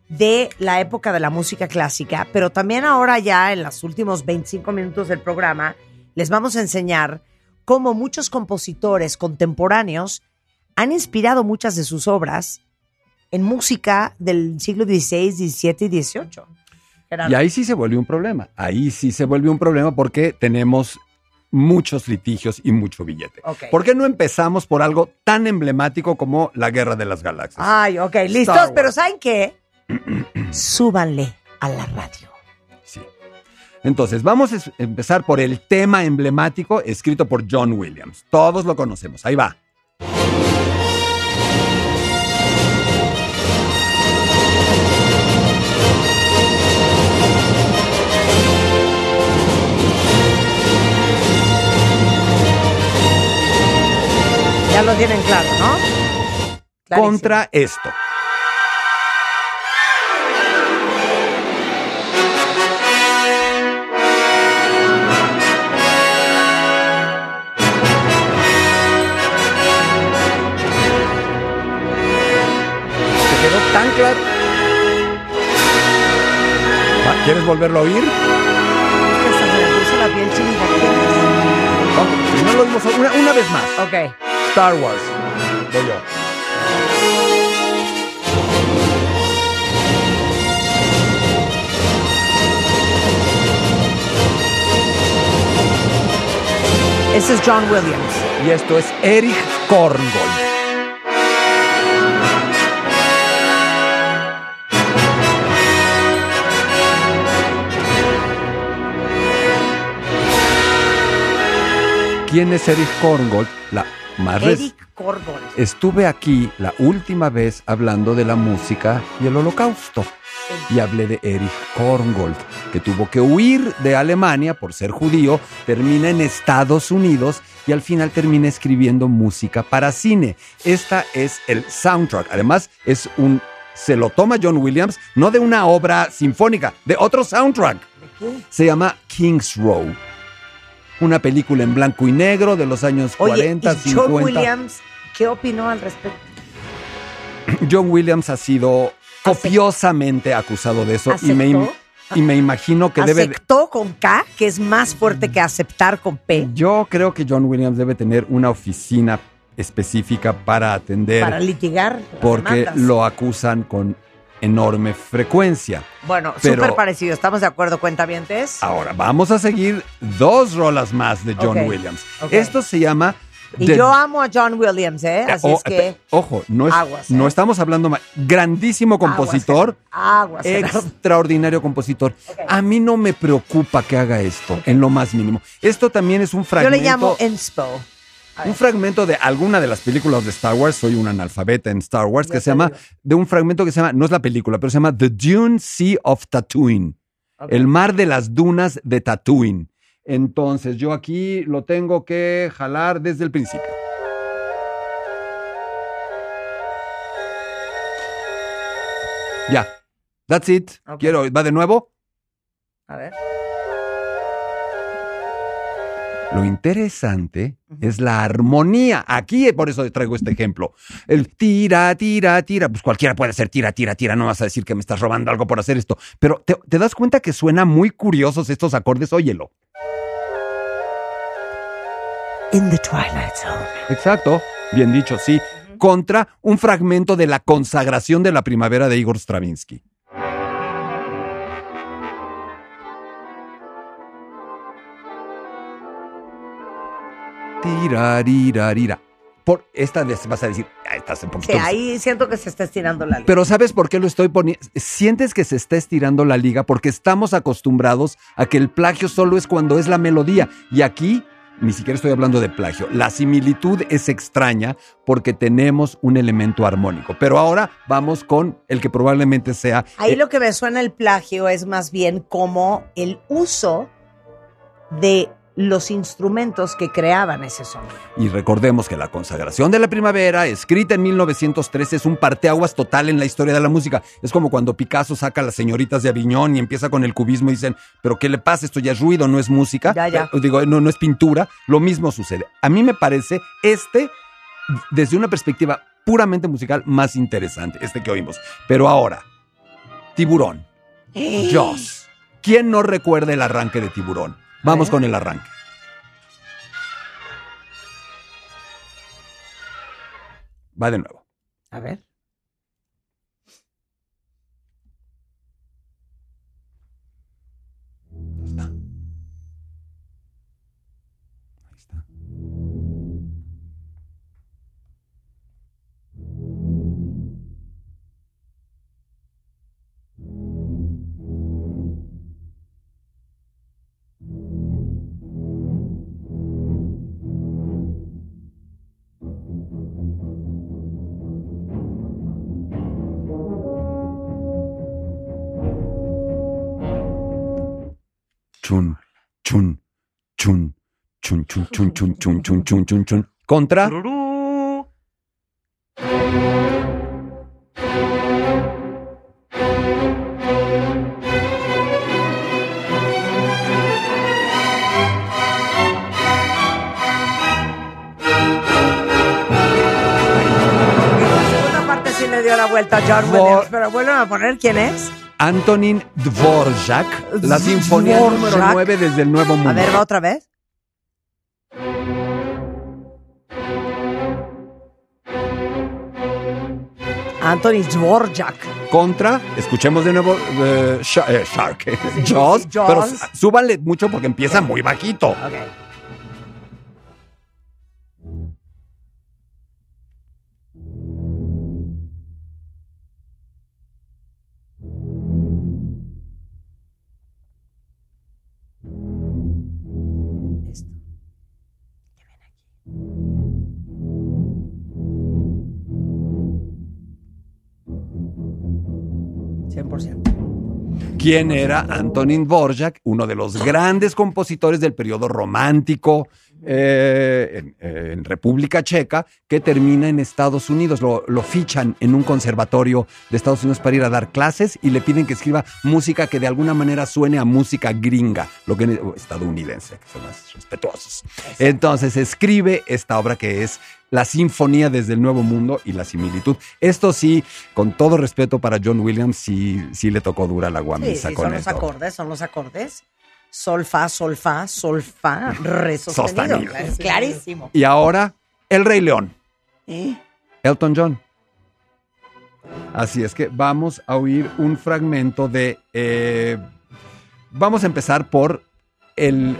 de la época de la música clásica, pero también ahora ya en los últimos 25 minutos del programa les vamos a enseñar cómo muchos compositores contemporáneos han inspirado muchas de sus obras en música del siglo XVI, XVII y XVIII. Gerardo. Y ahí sí se vuelve un problema. Ahí sí se vuelve un problema porque tenemos muchos litigios y mucho billete. ¿Por qué no empezamos por algo tan emblemático como la Guerra de las Galaxias? Ay, ok, listos, pero ¿saben qué? Súbanle a la radio. Entonces, vamos a empezar por el tema emblemático escrito por John Williams. Todos lo conocemos. Ahí va. Ya lo tienen claro, ¿no? Clarísimo. Contra esto. Tan claro? Va, ¿Quieres volverlo a oír? Hasta se me puso la piel chinita. Ok, primero lo oímos una, una vez más. Ok. Star Wars. Voy yo. Ese es John Williams. Y esto es Erich Korngold. ¿Quién es Erich Korngold? La más Eric Corgold. Estuve aquí la última vez hablando de la música y el holocausto. Y hablé de Erich Korngold, que tuvo que huir de Alemania por ser judío, termina en Estados Unidos y al final termina escribiendo música para cine. Esta es el soundtrack. Además, es un. Se lo toma John Williams, no de una obra sinfónica, de otro soundtrack. Se llama King's Row. Una película en blanco y negro de los años Oye, 40, ¿y 50. John Williams qué opinó al respecto? John Williams ha sido copiosamente acusado de eso y me, y me imagino que debe... de- Aceptó con K, que es más fuerte que aceptar con P, yo creo que John Williams debe tener una oficina específica para atender para litigar. porque lo acusan con enorme frecuencia. Bueno, súper parecido. ¿Estamos de acuerdo, cuentavientes? Ahora, vamos a seguir dos rolas más de John Williams. Esto se llama Y yo amo a John Williams, ¿eh? Así O- es que. Ojo, no, es- Aguas, no ¿eh? estamos hablando mal. Grandísimo compositor. Aguas, Gerardo. Extraordinario compositor. A mí no me preocupa que haga esto, en lo más mínimo. Esto también es un Yo fragmento. le llamo inspo. Un fragmento de alguna de las películas de Star Wars, soy un analfabeta en Star Wars, que se llama, de un fragmento que se llama, no es la película, pero se llama The Dune Sea of Tatooine. El mar de las dunas de Tatooine. Entonces, yo aquí lo tengo que jalar desde el principio. Ya. That's it. Quiero, va de nuevo. A ver. Lo interesante es la armonía. Aquí, por eso traigo este ejemplo. El tira, tira, tira. Pues cualquiera puede hacer tira, tira, tira. No vas a decir que me estás robando algo por hacer esto. Pero te, te das cuenta que suena muy curiosos estos acordes. Óyelo. In the Twilight Zone. Exacto. Bien dicho, sí. Contra un fragmento de la consagración de la primavera de Igor Stravinsky. Tirarirarira. Por esta vez vas a decir, "Ah, estás un poquito. Sí, ahí siento que se está estirando la línea. Pero ¿sabes por qué lo estoy poniendo? Sientes que se está estirando la liga porque estamos acostumbrados a que el plagio solo es cuando es la melodía. Y aquí ni siquiera estoy hablando de plagio. La similitud es extraña porque tenemos un elemento armónico. Pero ahora vamos con el que probablemente sea... Ahí eh, lo que me suena el plagio es más bien como el uso de los instrumentos que creaban ese sonido. Y recordemos que la consagración de la primavera, escrita en 1913, es un parteaguas total en la historia de la música. Es como cuando Picasso saca a las señoritas de Aviñón y empieza con el cubismo y dicen, pero ¿qué le pasa? Esto ya es ruido, no es música. Ya, ya. Digo, no, no es pintura. Lo mismo sucede. A mí me parece este, desde una perspectiva puramente musical, más interesante, este que oímos. Pero ahora, Tiburón, Jaws. ¿Quién no recuerda el arranque de Tiburón? Vamos ver. con el arranque. Va de nuevo. A ver. Chun, chun, chun, chun, chun, chun, chun, chun, chun, chun, chun, chun. Contra. La segunda parte sí le dio la vuelta a John Vor- Williams, pero vuelven a poner quién es. Antonin Dvorak, la sinfonía número 9 desde el Nuevo Mundo. A ver, va otra vez. Anthony Dvorak. Contra, escuchemos de nuevo eh, Shark, Jaws, pero súbanle mucho porque empieza muy bajito. ¿Quién era Antonin Dvorak? Uno de los grandes compositores del periodo romántico eh, en, eh, en República Checa, que termina en Estados Unidos. Lo, lo fichan en un conservatorio de Estados Unidos para ir a dar clases y le piden que escriba música que de alguna manera suene a música gringa, lo que estadounidense, que son más respetuosos. Entonces escribe esta obra que es la sinfonía desde el Nuevo Mundo y la similitud. Esto sí, con todo respeto para John Williams, sí, sí le tocó dura la Sí, guamisa sí, con son los acordes, son los acordes. Sol, fa, sol, fa, sol, fa, re sostenido. Sostenido. Es clarísimo. Y ahora, El Rey León, ¿Eh? Elton John. Así es que vamos a oír un fragmento de... eh, vamos a empezar por el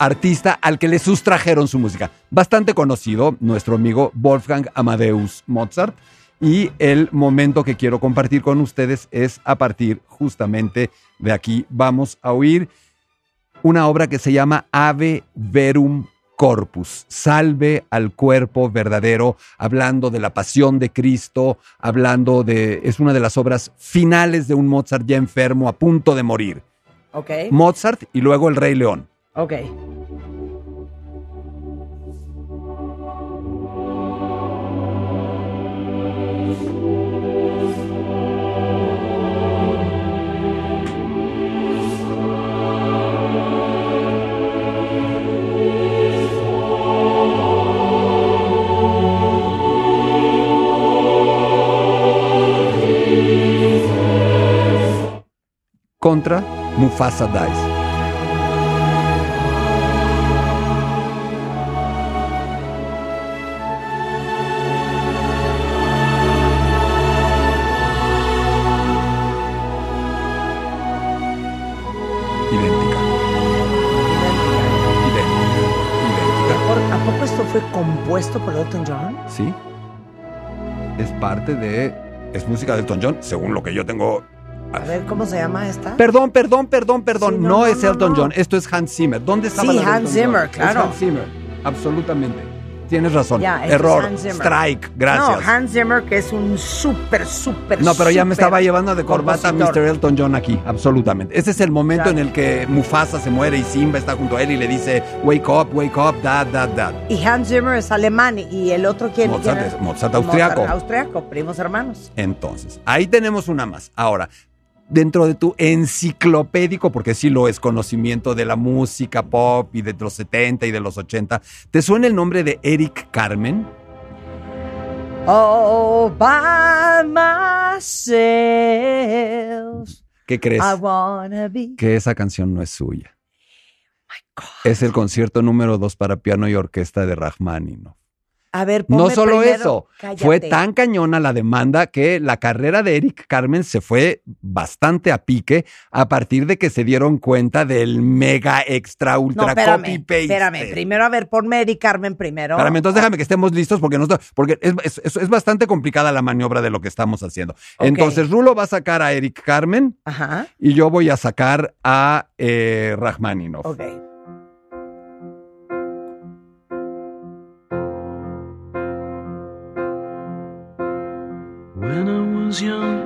artista al que le sustrajeron su música. Bastante conocido, nuestro amigo Wolfgang Amadeus Mozart. Y el momento que quiero compartir con ustedes es a partir justamente de aquí. Vamos a oír una obra que se llama Ave Verum Corpus, salve al cuerpo verdadero, hablando de la pasión de Cristo, hablando de, es una de las obras finales de un Mozart ya enfermo, a punto de morir. Ok. Mozart y luego el Rey León. Ok. Contra Mufasa Dice. Compuesto por Elton John? Sí. Es parte de. Es música de Elton John, según lo que yo tengo. A ver, ¿cómo se llama esta? Perdón, perdón, perdón, perdón. Sí, no, no, no, es Elton no. John. Esto es Hans Zimmer. ¿Dónde estaba Sí, la de Hans Zimmer, John? claro. Es Hans Zimmer. Absolutamente. Tienes razón. Ya, esto es Error. Strike. Gracias. No, Hans Zimmer, que es un súper, súper, No, pero ya me estaba llevando de corbata compositor. Mr. Elton John aquí, absolutamente. Ese es el momento Claro. en el que Mufasa se muere y Simba está junto a él y le dice, wake up, wake up, dad, dad, dad. Y Hans Zimmer es alemán y el otro quién, Mozart quién es- Mozart austriaco. Mozart austriaco, primos hermanos. Entonces, ahí tenemos una más. Ahora, dentro de tu enciclopédico, porque sí lo es, conocimiento de la música pop y de los 70 y de los 80, ¿te suena el nombre de Eric Carmen? Oh, by myself, ¿Qué crees? I wanna be. Que esa canción no es suya. Es el concierto número dos para piano y orquesta de Rachmaninoff. A ver, No ponme solo primero- eso, Cállate. fue tan cañona la demanda que la carrera de Eric Carmen se fue bastante a pique a partir de que se dieron cuenta del mega extra No, ultra espérame, copy paste. espérame. Primero, a ver, ponme Eric Carmen primero. Espérame, entonces déjame que estemos listos porque, no, porque es, es- es- es bastante complicada la maniobra de lo que estamos haciendo. Entonces, Rulo va a sacar a Eric Carmen Ajá, y yo voy a sacar a eh, Rachmaninoff. ok. When I was young,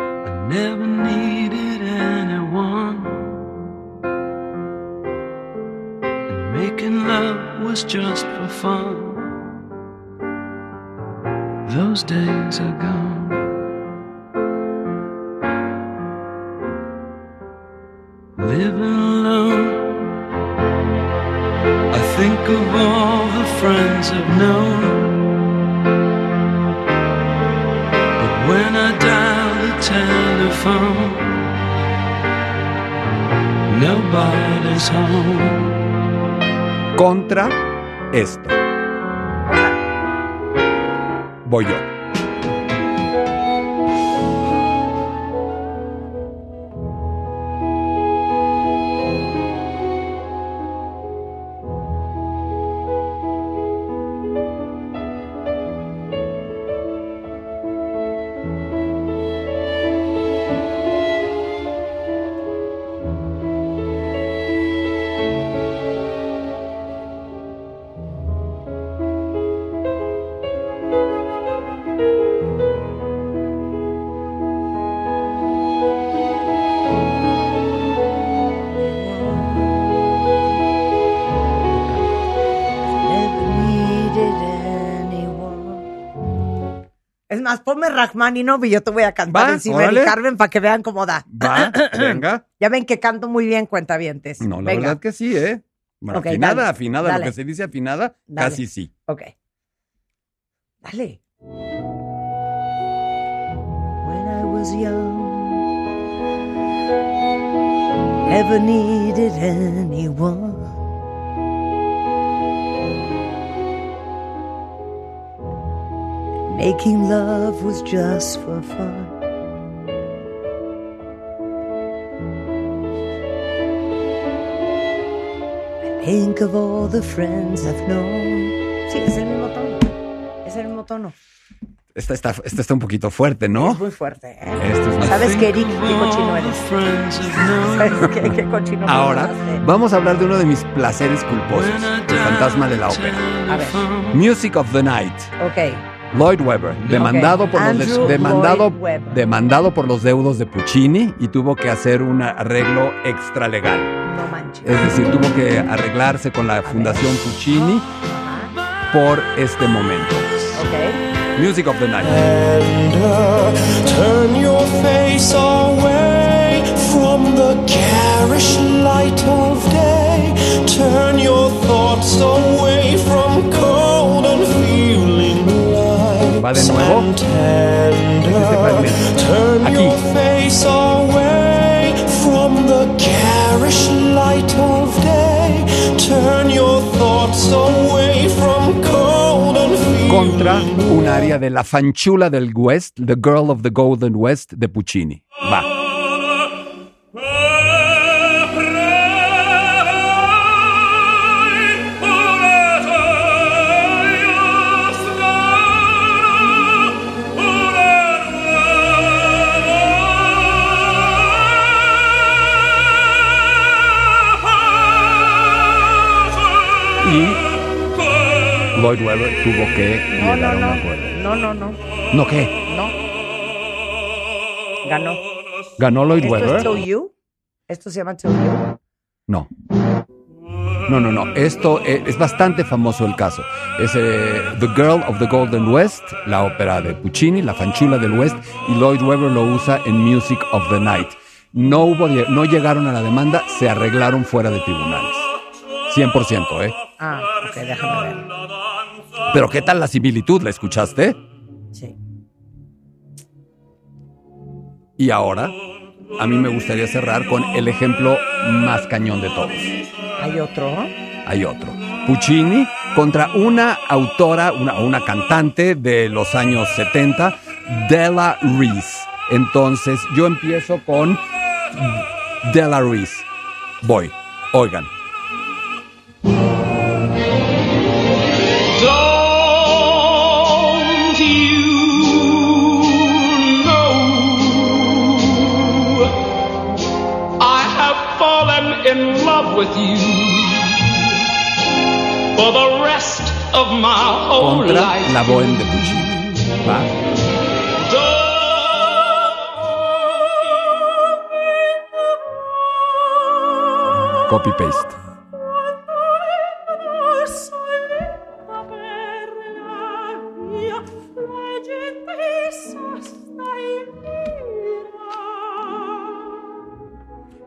I never needed anyone. And making love was just for fun. Those days are gone. Contra esto. Voy yo. Rachmaninoff y yo te voy a cantar Va, encima de órale. Eric Carmen para que vean cómo da. Va, venga. Ya ven que canto muy bien, cuentavientes. No, la Venga. verdad que sí, ¿eh? Bueno, afinada, dale, afinada, dale. lo que se dice afinada, Dale. casi sí. Ok. Dale. When I was young, never needed anyone. Making love was just for fun. Think of all the friends I've known. Sí, es el mismo tono. Es el mismo tono. Esta está, esta está un poquito fuerte, ¿no? Es muy fuerte. ¿eh? Esto es más- ¿Sabes qué, Eric? ¿Qué cochino eres? ¿Sabes qué, qué cochino Ahora vamos a hablar de uno de mis placeres culposos, I el fantasma de la ópera. A ver. Music of the Night. Ok. Lloyd Webber, demandado por los demandado, Lloyd Webber. demandado por los deudos de Puccini y tuvo que hacer un arreglo extralegal. No manches. Es decir, tuvo que arreglarse con la Fundación Puccini por este momento. Ok. Music of the Night. Tender, turn your face away from the garish light of day. Turn your thoughts away from cold and. Va de nuevo. Aquí. Contra un área de La Fanchula del West, The Girl of the Golden West de Puccini. Va. Y Lloyd Webber tuvo que No, llegar no, a un acuerdo. No, no, no. ¿No qué? No. Ganó. ¿Ganó Lloyd ¿Esto Webber? es You? ¿Esto se llama Till You? No. No, no, no. Esto eh, es bastante famoso el caso. Es eh, The Girl of the Golden West, la ópera de Puccini, la fanchula del West, y Lloyd Webber lo usa en Music of the Night. No, hubo, no llegaron a la demanda, se arreglaron fuera de tribunales. 100%, ¿eh? Ah, ok, déjame ver. Pero ¿qué tal la similitud? ¿La escuchaste? Sí. Y ahora, a mí me gustaría cerrar con el ejemplo más cañón de todos. ¿Hay otro? hay otro. Puccini contra una autora, una, una cantante de los años 70, Della Reese. Entonces, yo empiezo con Della Reese. Voy, oigan. With you for the rest of my whole Contra life. la Bohème de Puccini. ¿Va? Copy paste.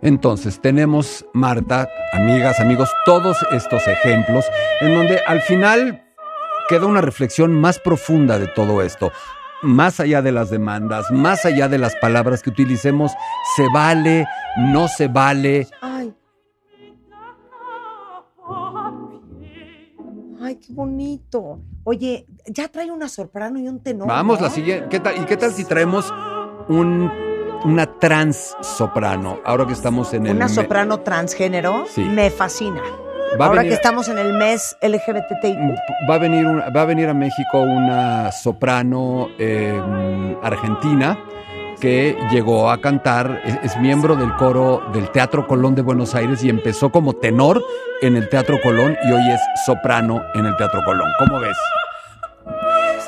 Entonces, tenemos, Marta, amigas, amigos, todos estos ejemplos en donde al final queda una reflexión más profunda de todo esto. Más allá de las demandas, más allá de las palabras que utilicemos, se vale, no se vale. Ay. Ay, qué bonito. Oye, ya trae una soprano y un tenor. Vamos, ¿no? la siguiente. ¿Qué tal? ¿Y qué tal si traemos un, una trans soprano? Ahora que estamos en el. Una soprano transgénero. Sí. Me fascina. Va Ahora venir- que estamos en el mes LGBTI. Va a venir, va a, venir a México una soprano eh, argentina que llegó a cantar, es, es miembro del coro del Teatro Colón de Buenos Aires y empezó como tenor en el Teatro Colón y hoy es soprano en el Teatro Colón. ¿Cómo ves?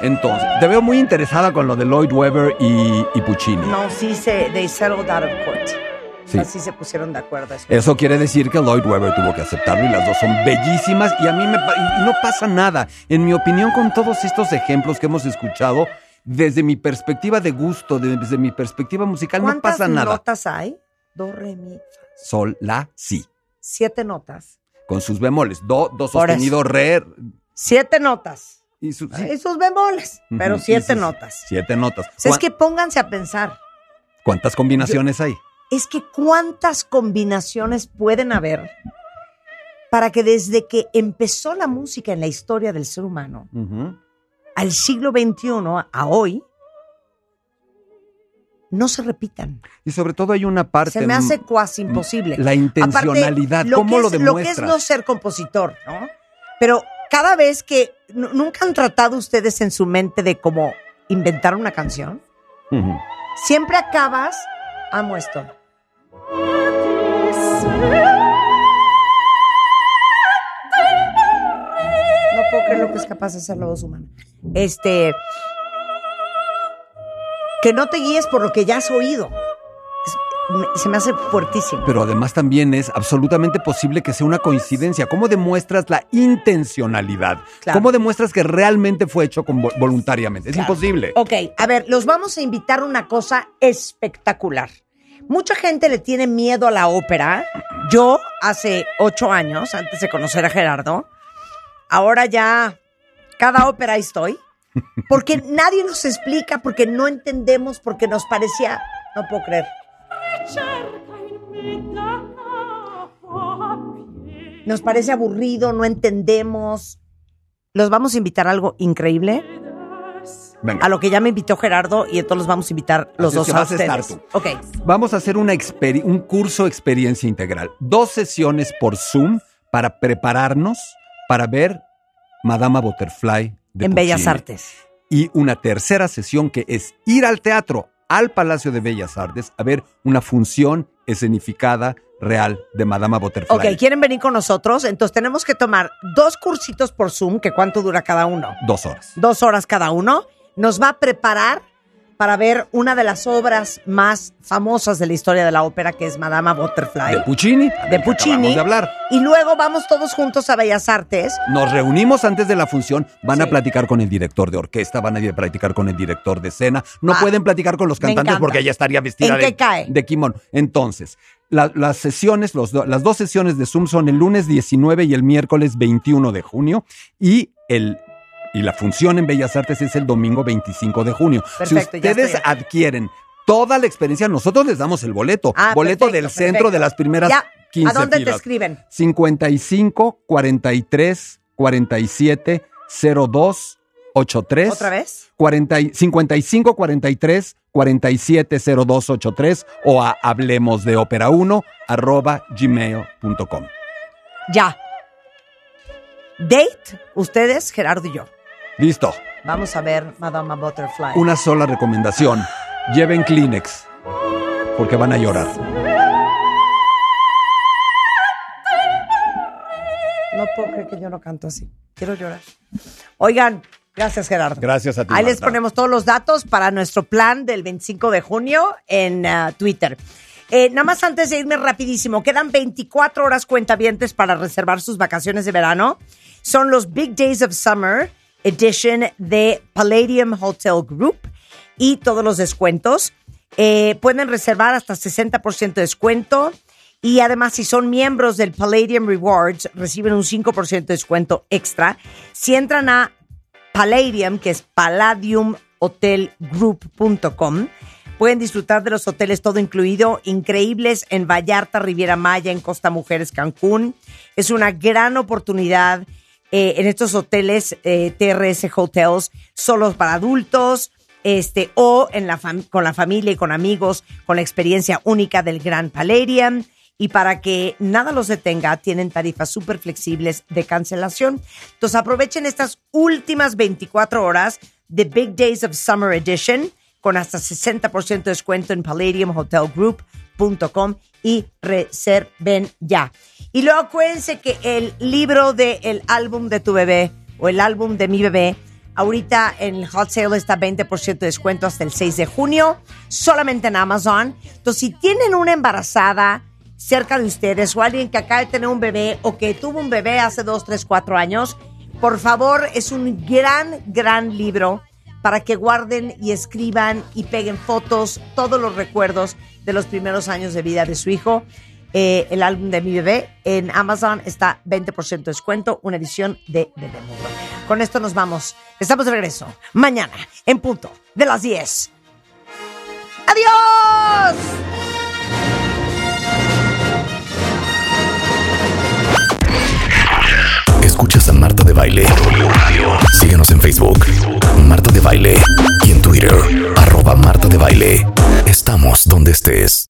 Entonces, te veo muy interesada con lo de Lloyd Webber y, y Puccini. No, sí se. They settled out of court. Sí. Así se pusieron de acuerdo. Es- Eso quiere decir que Lloyd Webber tuvo que aceptarlo y las dos son bellísimas y a mí me y no pasa nada. En mi opinión, con todos estos ejemplos que hemos escuchado, desde mi perspectiva de gusto, de- desde mi perspectiva musical, no ¿Cuántas pasa nada. notas hay? Do, re, mi. Sol, la, si, Siete notas. con sus bemoles. Do, do sostenido, re Siete notas. Y sus sí. Bemoles, pero siete notas. Siete notas. O sea, es ¿Cuán- que pónganse a pensar. ¿Cuántas combinaciones hay? Es que cuántas combinaciones pueden haber para que desde que empezó la música en la historia del ser humano, al siglo XXI, a hoy, no se repitan. Y sobre todo hay una parte. Se me hace cuasi imposible. La intencionalidad, Aparte, ¿cómo que lo demuestras? Lo que es no ser compositor, ¿no? Pero cada vez que nunca han tratado ustedes en su mente de cómo inventar una canción, siempre acabas, amo esto. No puedo creer lo que es capaz de hacer la voz humana. Este. Que no te guíes por lo que ya has oído. Se me hace fuertísimo. Pero además también es absolutamente posible que sea una coincidencia. ¿Cómo demuestras la intencionalidad? Claro. ¿Cómo demuestras que realmente fue hecho con voluntariamente? Es Claro. imposible. Ok, a ver, los vamos a invitar a una cosa espectacular. Mucha gente le tiene miedo a la ópera. Yo, hace ocho años, antes de conocer a Gerardo, ahora ya cada ópera estoy. Porque nadie nos explica, porque no entendemos, porque nos parecía. No puedo creer. Nos parece aburrido, no entendemos. Los vamos a invitar a algo increíble. Venga. A lo que ya me invitó Gerardo y entonces los vamos a invitar los Así es dos que a vas a estar ustedes. tú. Ok. Vamos a hacer una un curso experiencia integral. Dos sesiones por Zoom para prepararnos para ver Madama Butterfly de en Bellas. Artes. Y una tercera sesión que es ir al teatro, al Palacio de Bellas Artes, a ver una función escenificada real de Madama Butterfly. Ok, ¿quieren venir con nosotros? Entonces tenemos que tomar dos cursitos por Zoom, que cuánto dura cada uno. Dos horas. Dos horas cada uno. Nos va a preparar para ver una de las obras más famosas de la historia de la ópera, que es Madama Butterfly. De Puccini. de Puccini. de hablar. Y luego vamos todos juntos a Bellas Artes. Nos reunimos antes de la función, van Sí. a platicar con el director de orquesta, van a platicar con el director de escena. No Ah, pueden platicar con los cantantes porque ella estaría vestida ¿En de, qué cae? de kimono. Entonces, la- las sesiones, los do- las dos sesiones de Zoom son el lunes 19 y el miércoles 21 de junio y el y la función en Bellas Artes es el domingo 25 de junio. Perfecto, si ustedes adquieren toda la experiencia, nosotros les damos el boleto. Ah, boleto perfecto, del centro perfecto. de las primeras Ya, 15 ¿A dónde te escriben? 55 43 47 02 83 ¿Otra vez? 40 y- 55 43 47 02 83 o a hablemos de ópera 1 arroba gmail.com. Ya. Date, ustedes, Gerardo y yo. Listo. Vamos a ver Madama Butterfly. Una sola recomendación. Lleven Kleenex porque van a llorar. No puedo creer que yo no canto así. Quiero llorar. Oigan, gracias Gerardo. Gracias a ti. Ahí les ponemos todos los datos para nuestro plan del 25 de junio en ah, Twitter. Eh, nada más antes de irme rapidísimo, quedan 24 horas cuentavientes para reservar sus vacaciones de verano. Son los Big Days of Summer Edition de Palladium Hotel Group y todos los descuentos. Eh, pueden reservar hasta 60% de descuento. Y además, si son miembros del Palladium Rewards, reciben un 5% de descuento extra. Si entran a Palladium, que es palladiumhotelgroup.com, pueden disfrutar de los hoteles todo incluido, increíbles en Vallarta, Riviera Maya, en Costa Mujeres, Cancún. Es una gran oportunidad eh, en estos hoteles eh, TRS Hotels, solo para adultos, este, o en la con la familia y con amigos, con la experiencia única del Gran Palladium. Y para que nada los detenga, tienen tarifas súper flexibles de cancelación. Entonces aprovechen estas últimas 24 horas de Big Days of Summer Edition con hasta 60% de descuento en palladiumhotelgroup.com y reserven ya. Y luego acuérdense que el libro del álbum de tu bebé o el álbum de mi bebé, ahorita en el hot sale está 20% de descuento hasta el 6 de junio, solamente en Amazon. Entonces, si tienen una embarazada cerca de ustedes o alguien que acaba de tener un bebé o que tuvo un bebé hace 2, 3, 4 años, por favor, es un gran, gran libro para que guarden y escriban y peguen fotos, todos los recuerdos de los primeros años de vida de su hijo. Eh, el álbum de mi bebé en Amazon está 20% de descuento, una edición de Bebemundo. Con esto nos vamos. Estamos de regreso mañana en punto de las 10. ¡Adiós! Escuchas a Marta de Baile. Síguenos en Facebook, Marta de Baile. Y en Twitter, arroba Marta de Baile. Estamos donde estés.